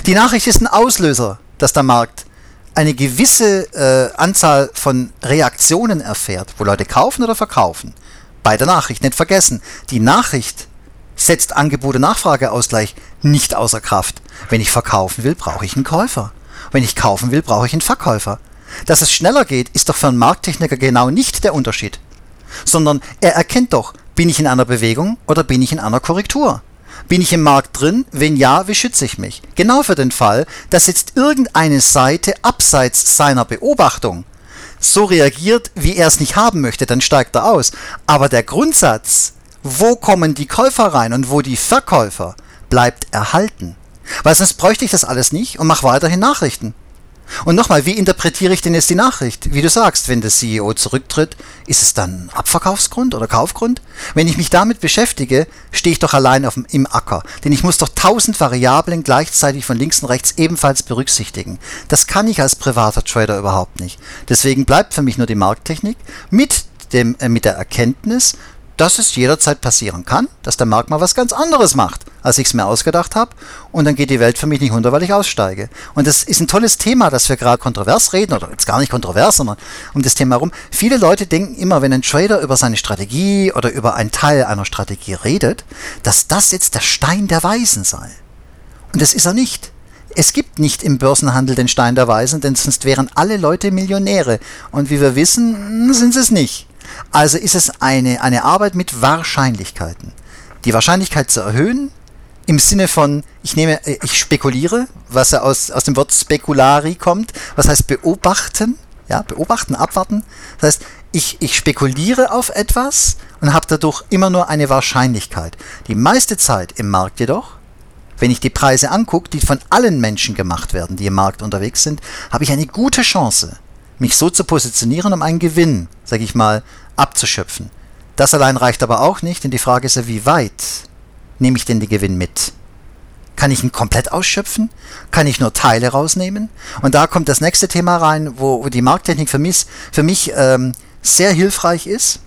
Die Nachricht ist ein Auslöser, dass der Markt eine gewisse äh, Anzahl von Reaktionen erfährt, wo Leute kaufen oder verkaufen. Bei der Nachricht nicht vergessen. Die Nachricht setzt Angebote-Nachfrageausgleich nicht außer Kraft. Wenn ich verkaufen will, brauche ich einen Käufer. Wenn ich kaufen will, brauche ich einen Verkäufer. Dass es schneller geht, ist doch für einen Markttechniker genau nicht der Unterschied. Sondern er erkennt doch, bin ich in einer Bewegung oder bin ich in einer Korrektur? Bin ich im Markt drin? Wenn ja, wie schütze ich mich? Genau für den Fall, dass jetzt irgendeine Seite abseits seiner Beobachtung so reagiert, wie er es nicht haben möchte, dann steigt er aus. Aber der Grundsatz, wo kommen die Käufer rein und wo die Verkäufer, bleibt erhalten. Weil sonst bräuchte ich das alles nicht und mache weiterhin Nachrichten. Und nochmal, wie interpretiere ich denn jetzt die Nachricht? Wie du sagst, wenn der CEO zurücktritt, ist es dann Abverkaufsgrund oder Kaufgrund? Wenn ich mich damit beschäftige, stehe ich doch allein auf dem, im Acker. Denn ich muss doch tausend Variablen gleichzeitig von links und rechts ebenfalls berücksichtigen. Das kann ich als privater Trader überhaupt nicht. Deswegen bleibt für mich nur die Markttechnik mit, dem, äh, mit der Erkenntnis, dass es jederzeit passieren kann, dass der Markt mal was ganz anderes macht, als ich es mir ausgedacht habe. Und dann geht die Welt für mich nicht unter, weil ich aussteige. Und das ist ein tolles Thema, dass wir gerade kontrovers reden, oder jetzt gar nicht kontrovers, sondern um das Thema herum. Viele Leute denken immer, wenn ein Trader über seine Strategie oder über einen Teil einer Strategie redet, dass das jetzt der Stein der Weisen sei. Und das ist er nicht. Es gibt nicht im Börsenhandel den Stein der Weisen, denn sonst wären alle Leute Millionäre. Und wie wir wissen, sind sie es nicht. Also ist es eine, eine Arbeit mit Wahrscheinlichkeiten. Die Wahrscheinlichkeit zu erhöhen, im Sinne von, ich nehme, äh, ich spekuliere, was aus, aus dem Wort speculari kommt, was heißt beobachten, ja, beobachten, abwarten. Das heißt, ich, ich spekuliere auf etwas und habe dadurch immer nur eine Wahrscheinlichkeit. Die meiste Zeit im Markt jedoch, wenn ich die Preise angucke, die von allen Menschen gemacht werden, die im Markt unterwegs sind, habe ich eine gute Chance, mich so zu positionieren, um einen Gewinn, sage ich mal, abzuschöpfen. Das allein reicht aber auch nicht, denn die Frage ist ja, wie weit nehme ich denn den Gewinn mit? Kann ich ihn komplett ausschöpfen? Kann ich nur Teile rausnehmen? Und da kommt das nächste Thema rein, wo, die Markttechnik für mich, für mich ähm, sehr hilfreich ist.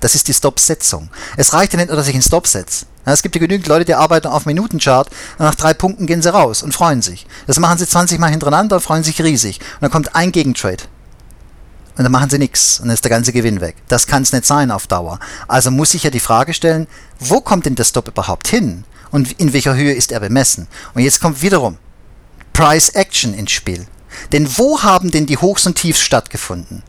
Das ist die Stop-Setzung. Es reicht ja nicht nur, dass ich einen Stop setze. Es gibt ja genügend Leute, die arbeiten auf Minutenchart und nach drei Punkten gehen sie raus und freuen sich. Das machen sie 20 Mal hintereinander, freuen sich riesig. Und dann kommt ein Gegentrade. Und dann machen sie nichts und dann ist der ganze Gewinn weg. Das kann es nicht sein auf Dauer. Also muss ich ja die Frage stellen, wo kommt denn der Stop überhaupt hin? Und in welcher Höhe ist er bemessen? Und jetzt kommt wiederum Price Action ins Spiel. Denn wo haben denn die Hochs und Tiefs stattgefunden?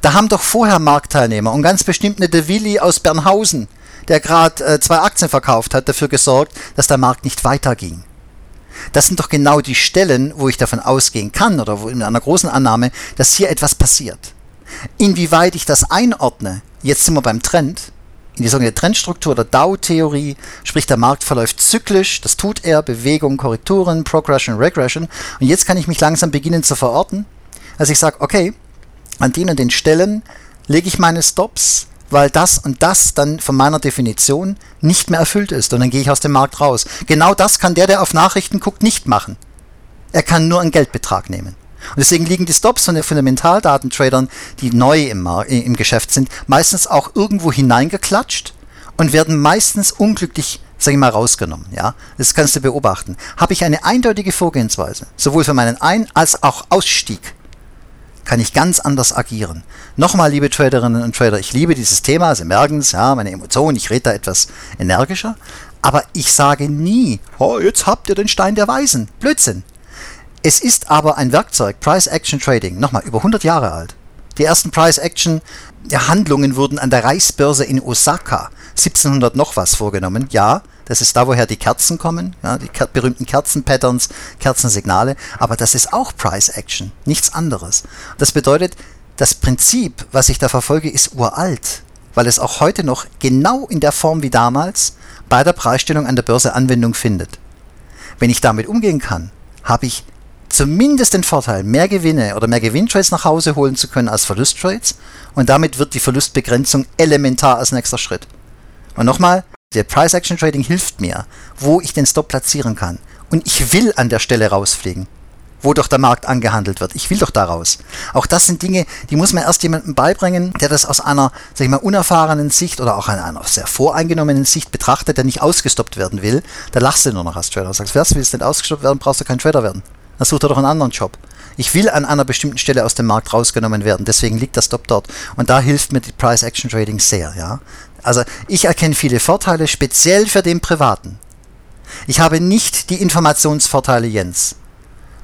Da haben doch vorher Marktteilnehmer und ganz bestimmt eine De Willi aus Bernhausen, der gerade äh, zwei Aktien verkauft hat, dafür gesorgt, dass der Markt nicht weiterging. Das sind doch genau die Stellen, wo ich davon ausgehen kann oder wo in einer großen Annahme, dass hier etwas passiert. Inwieweit ich das einordne, jetzt sind wir beim Trend, in die sogenannte Trendstruktur der Dow-Theorie, sprich der Markt verläuft zyklisch, das tut er, Bewegung, Korrekturen, Progression, Regression. Und jetzt kann ich mich langsam beginnen zu verorten. Also ich sage, okay, an den und den Stellen lege ich meine Stops, weil das und das dann von meiner Definition nicht mehr erfüllt ist und dann gehe ich aus dem Markt raus. Genau das kann der, der auf Nachrichten guckt, nicht machen. Er kann nur einen Geldbetrag nehmen. Und deswegen liegen die Stops von den Fundamentaldatentradern, die neu im, im Geschäft sind, meistens auch irgendwo hineingeklatscht und werden meistens unglücklich sag ich mal, rausgenommen. Ja, das kannst du beobachten. Habe ich eine eindeutige Vorgehensweise, sowohl für meinen Ein- als auch Ausstieg, kann ich ganz anders agieren. Nochmal, liebe Traderinnen und Trader, ich liebe dieses Thema, Sie merken es, ja, meine Emotionen, ich rede da etwas energischer, aber ich sage nie, oh, jetzt habt ihr den Stein der Weisen. Blödsinn. Es ist aber ein Werkzeug, Price Action Trading, nochmal über 100 Jahre alt. Die ersten Price Action Handlungen wurden an der Reichsbörse in Osaka 1700 noch was vorgenommen. Ja, das ist da, woher die Kerzen kommen, ja, die berühmten Kerzenpatterns, Kerzensignale, aber das ist auch Price Action, nichts anderes. Das bedeutet, das Prinzip, was ich da verfolge, ist uralt, weil es auch heute noch genau in der Form wie damals bei der Preisstellung an der Börse Anwendung findet. Wenn ich damit umgehen kann, habe ich zumindest den Vorteil, mehr Gewinne oder mehr Gewinntrades nach Hause holen zu können als Verlusttrades und damit wird die Verlustbegrenzung elementar als nächster Schritt. Und nochmal, der Price Action Trading hilft mir, wo ich den Stop platzieren kann. Und ich will an der Stelle rausfliegen, wo doch der Markt angehandelt wird. Ich will doch da raus. Auch das sind Dinge, die muss man erst jemandem beibringen, der das aus einer, sag ich mal, unerfahrenen Sicht oder auch einer sehr voreingenommenen Sicht betrachtet, der nicht ausgestoppt werden will. Da lachst du nur noch als Trader. Sagst, wer willst nicht ausgestoppt werden, brauchst du kein Trader werden. Dann sucht er doch einen anderen Job. Ich will an einer bestimmten Stelle aus dem Markt rausgenommen werden, deswegen liegt der Stop dort. Und da hilft mir die Price Action Trading sehr, ja. Also ich erkenne viele Vorteile, speziell für den Privaten. Ich habe nicht die Informationsvorteile Jens,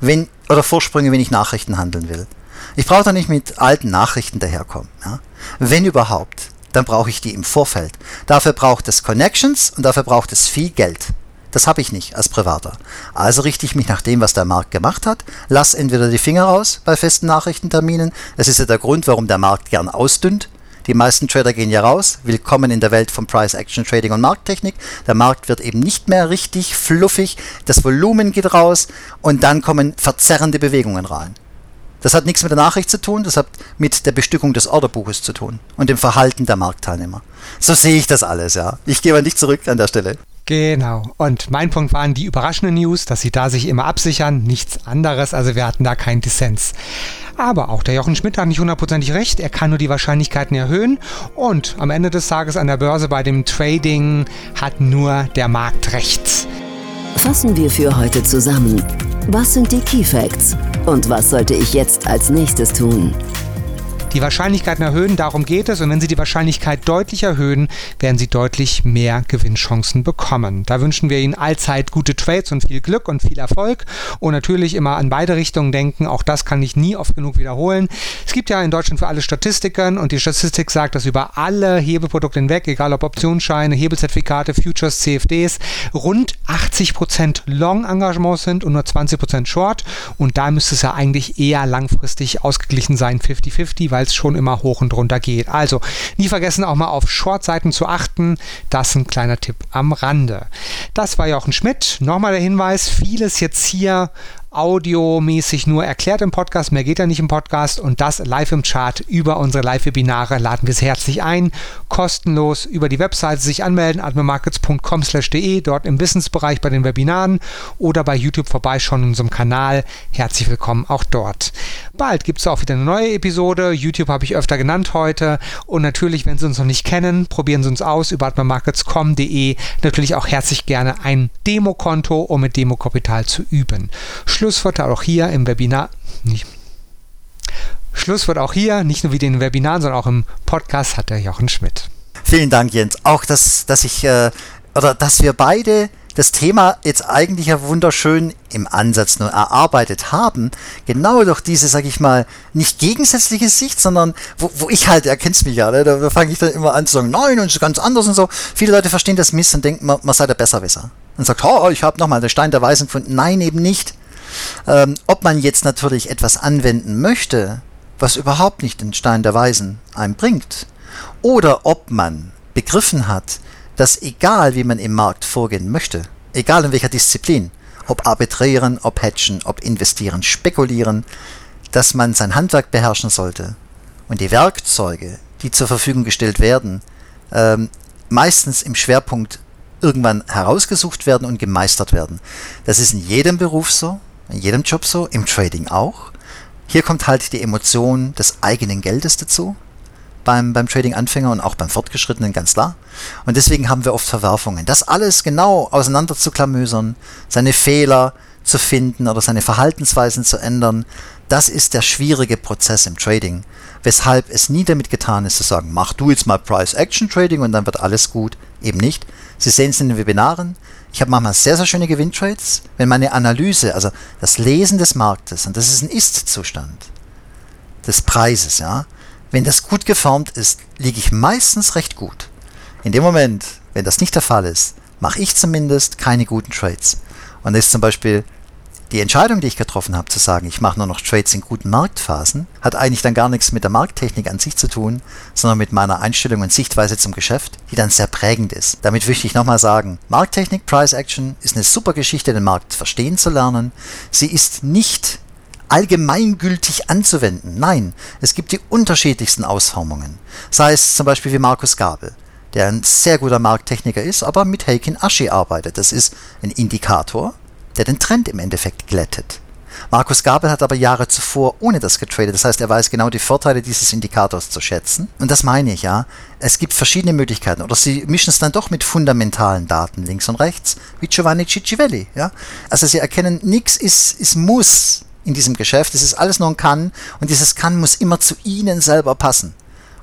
wenn, oder Vorsprünge, wenn ich Nachrichten handeln will. Ich brauche da nicht mit alten Nachrichten daherkommen. Ja? Wenn überhaupt, dann brauche ich die im Vorfeld. Dafür braucht es Connections und dafür braucht es viel Geld. Das habe ich nicht als Privater. Also richte ich mich nach dem, was der Markt gemacht hat, lass entweder die Finger raus bei festen Nachrichtenterminen. Das ist ja der Grund, warum der Markt gern ausdünnt. Die meisten Trader gehen ja raus. Willkommen in der Welt von Price Action Trading und Markttechnik. Der Markt wird eben nicht mehr richtig fluffig. Das Volumen geht raus und dann kommen verzerrende Bewegungen rein. Das hat nichts mit der Nachricht zu tun, das hat mit der Bestückung des Orderbuches zu tun und dem Verhalten der Marktteilnehmer. So sehe ich das alles, ja. Ich gehe mal nicht zurück an der Stelle. Genau. Und mein Punkt waren die überraschenden News, dass sie da sich immer absichern, nichts anderes. Also wir hatten da keinen Dissens. Aber auch der Jochen Schmidt hat nicht hundertprozentig recht. Er kann nur die Wahrscheinlichkeiten erhöhen. Und am Ende des Tages an der Börse bei dem Trading hat nur der Markt recht. Fassen wir für heute zusammen. Was sind die Key Facts? Und was sollte ich jetzt als nächstes tun? Die Wahrscheinlichkeiten erhöhen, darum geht es. Und wenn Sie die Wahrscheinlichkeit deutlich erhöhen, werden Sie deutlich mehr Gewinnchancen bekommen. Da wünschen wir Ihnen allzeit gute Trades und viel Glück und viel Erfolg. Und natürlich immer an beide Richtungen denken. Auch das kann ich nie oft genug wiederholen. Es gibt ja in Deutschland für alle Statistiken und die Statistik sagt, dass über alle Hebelprodukte hinweg, egal ob Optionsscheine, Hebelzertifikate, Futures, CFDs, rund 80% Long-Engagements sind und nur 20% Short. Und da müsste es ja eigentlich eher langfristig ausgeglichen sein, 50-50, weil es schon immer hoch und runter geht. Also nie vergessen auch mal auf Shortseiten zu achten. Das ist ein kleiner Tipp am Rande. Das war Jochen Schmidt. Nochmal der Hinweis, vieles jetzt hier audiomäßig nur erklärt im Podcast, mehr geht ja nicht im Podcast und das live im Chart über unsere Live-Webinare laden wir es herzlich ein, kostenlos über die Webseite sich anmelden, admirmarkets.com/de, dort im Wissensbereich bei den Webinaren oder bei YouTube vorbeischauen in unserem Kanal. Herzlich willkommen auch dort. Bald gibt es auch wieder eine neue Episode. YouTube habe ich öfter genannt heute und natürlich, wenn Sie uns noch nicht kennen, probieren Sie uns aus über admirmarkets.com.de. Natürlich auch herzlich gerne ein Demokonto, um mit Demokapital zu üben. Schluss Schlusswort auch hier im Webinar. Schlusswort auch hier, nicht nur wie den Webinaren, sondern auch im Podcast hat der Jochen Schmidt. Vielen Dank, Jens. Auch, dass, dass ich, äh, oder dass wir beide das Thema jetzt eigentlich ja wunderschön im Ansatz nur erarbeitet haben, genau durch diese, sag ich mal, nicht gegensätzliche Sicht, sondern wo, wo ich halt, er kennt mich ja, ne, da, fange ich dann immer an zu sagen, nein, und ist ganz anders und so. Viele Leute verstehen das Mist und denken, man, man sei der Besserwisser. Und sagt, oh, ich habe nochmal den Stein der Weisen gefunden. Nein, eben nicht. Ähm, ob man jetzt natürlich etwas anwenden möchte, was überhaupt nicht den Stein der Weisen einbringt, oder ob man begriffen hat, dass egal wie man im Markt vorgehen möchte, egal in welcher Disziplin, ob arbitrieren, ob hedgen, ob investieren, spekulieren, dass man sein Handwerk beherrschen sollte und die Werkzeuge, die zur Verfügung gestellt werden, ähm, meistens im Schwerpunkt irgendwann herausgesucht werden und gemeistert werden. Das ist in jedem Beruf so, in jedem Job so, im Trading auch. Hier kommt halt die Emotion des eigenen Geldes dazu. beim, beim Trading-Anfänger und auch beim Fortgeschrittenen, ganz klar. Und deswegen haben wir oft Verwerfungen. Das alles genau auseinander zu klamösern, seine Fehler zu finden oder seine Verhaltensweisen zu ändern, das ist der schwierige Prozess im Trading. Weshalb es nie damit getan ist zu sagen, mach du jetzt mal Price-Action-Trading und dann wird alles gut. Eben nicht. Sie sehen es in den Webinaren. Ich habe manchmal sehr, sehr schöne Gewinntrades, wenn meine Analyse, also das Lesen des Marktes, und das ist ein Ist-Zustand des Preises, ja, wenn das gut geformt ist, liege ich meistens recht gut. In dem Moment, wenn das nicht der Fall ist, mache ich zumindest keine guten Trades. Und das ist zum Beispiel die Entscheidung, die ich getroffen habe, zu sagen, ich mache nur noch Trades in guten Marktphasen, hat eigentlich dann gar nichts mit der Markttechnik an sich zu tun, sondern mit meiner Einstellung und Sichtweise zum Geschäft, die dann sehr prägend ist. Damit möchte ich nochmal sagen, Markttechnik, Price Action ist eine super Geschichte, den Markt verstehen zu lernen. Sie ist nicht allgemeingültig anzuwenden. Nein, es gibt die unterschiedlichsten Ausformungen. Sei es zum Beispiel wie Markus Gabel, der ein sehr guter Markttechniker ist, aber mit Heikin Ashi arbeitet. Das ist ein Indikator, der den Trend im Endeffekt glättet. Markus Gabel hat aber Jahre zuvor ohne das getradet. Das heißt, er weiß genau die Vorteile dieses Indikators zu schätzen. Und das meine ich, ja. Es gibt verschiedene Möglichkeiten. Oder sie mischen es dann doch mit fundamentalen Daten links und rechts, wie Giovanni Ciccivelli, ja. Also sie erkennen, nichts ist, ist Muss in diesem Geschäft. Es ist alles nur ein Kann. Und dieses Kann muss immer zu Ihnen selber passen.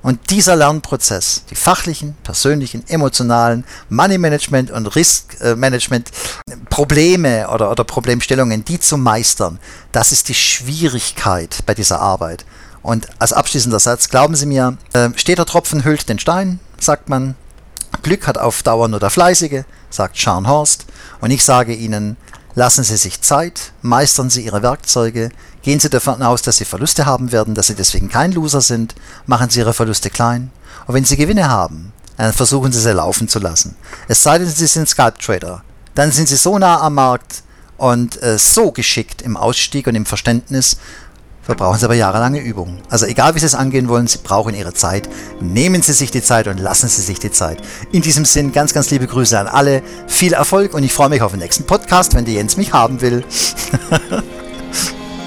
Und dieser Lernprozess, die fachlichen, persönlichen, emotionalen, Money Management und Risk Management Probleme oder, oder Problemstellungen, die zu meistern, das ist die Schwierigkeit bei dieser Arbeit. Und als abschließender Satz, glauben Sie mir, äh, steter Tropfen hüllt den Stein, sagt man. Glück hat auf Dauer nur der Fleißige, sagt Scharnhorst. Und ich sage Ihnen, lassen Sie sich Zeit, meistern Sie Ihre Werkzeuge, Gehen Sie davon aus, dass Sie Verluste haben werden, dass Sie deswegen kein Loser sind, machen Sie Ihre Verluste klein. Und wenn Sie Gewinne haben, dann versuchen Sie sie laufen zu lassen. Es sei denn, Sie sind Scalp Trader. Dann sind Sie so nah am Markt und äh, so geschickt im Ausstieg und im Verständnis, da brauchen Sie aber jahrelange Übung. Also egal wie Sie es angehen wollen, Sie brauchen Ihre Zeit. Nehmen Sie sich die Zeit und lassen Sie sich die Zeit. In diesem Sinn ganz, ganz liebe Grüße an alle. Viel Erfolg und ich freue mich auf den nächsten Podcast, wenn der Jens mich haben will.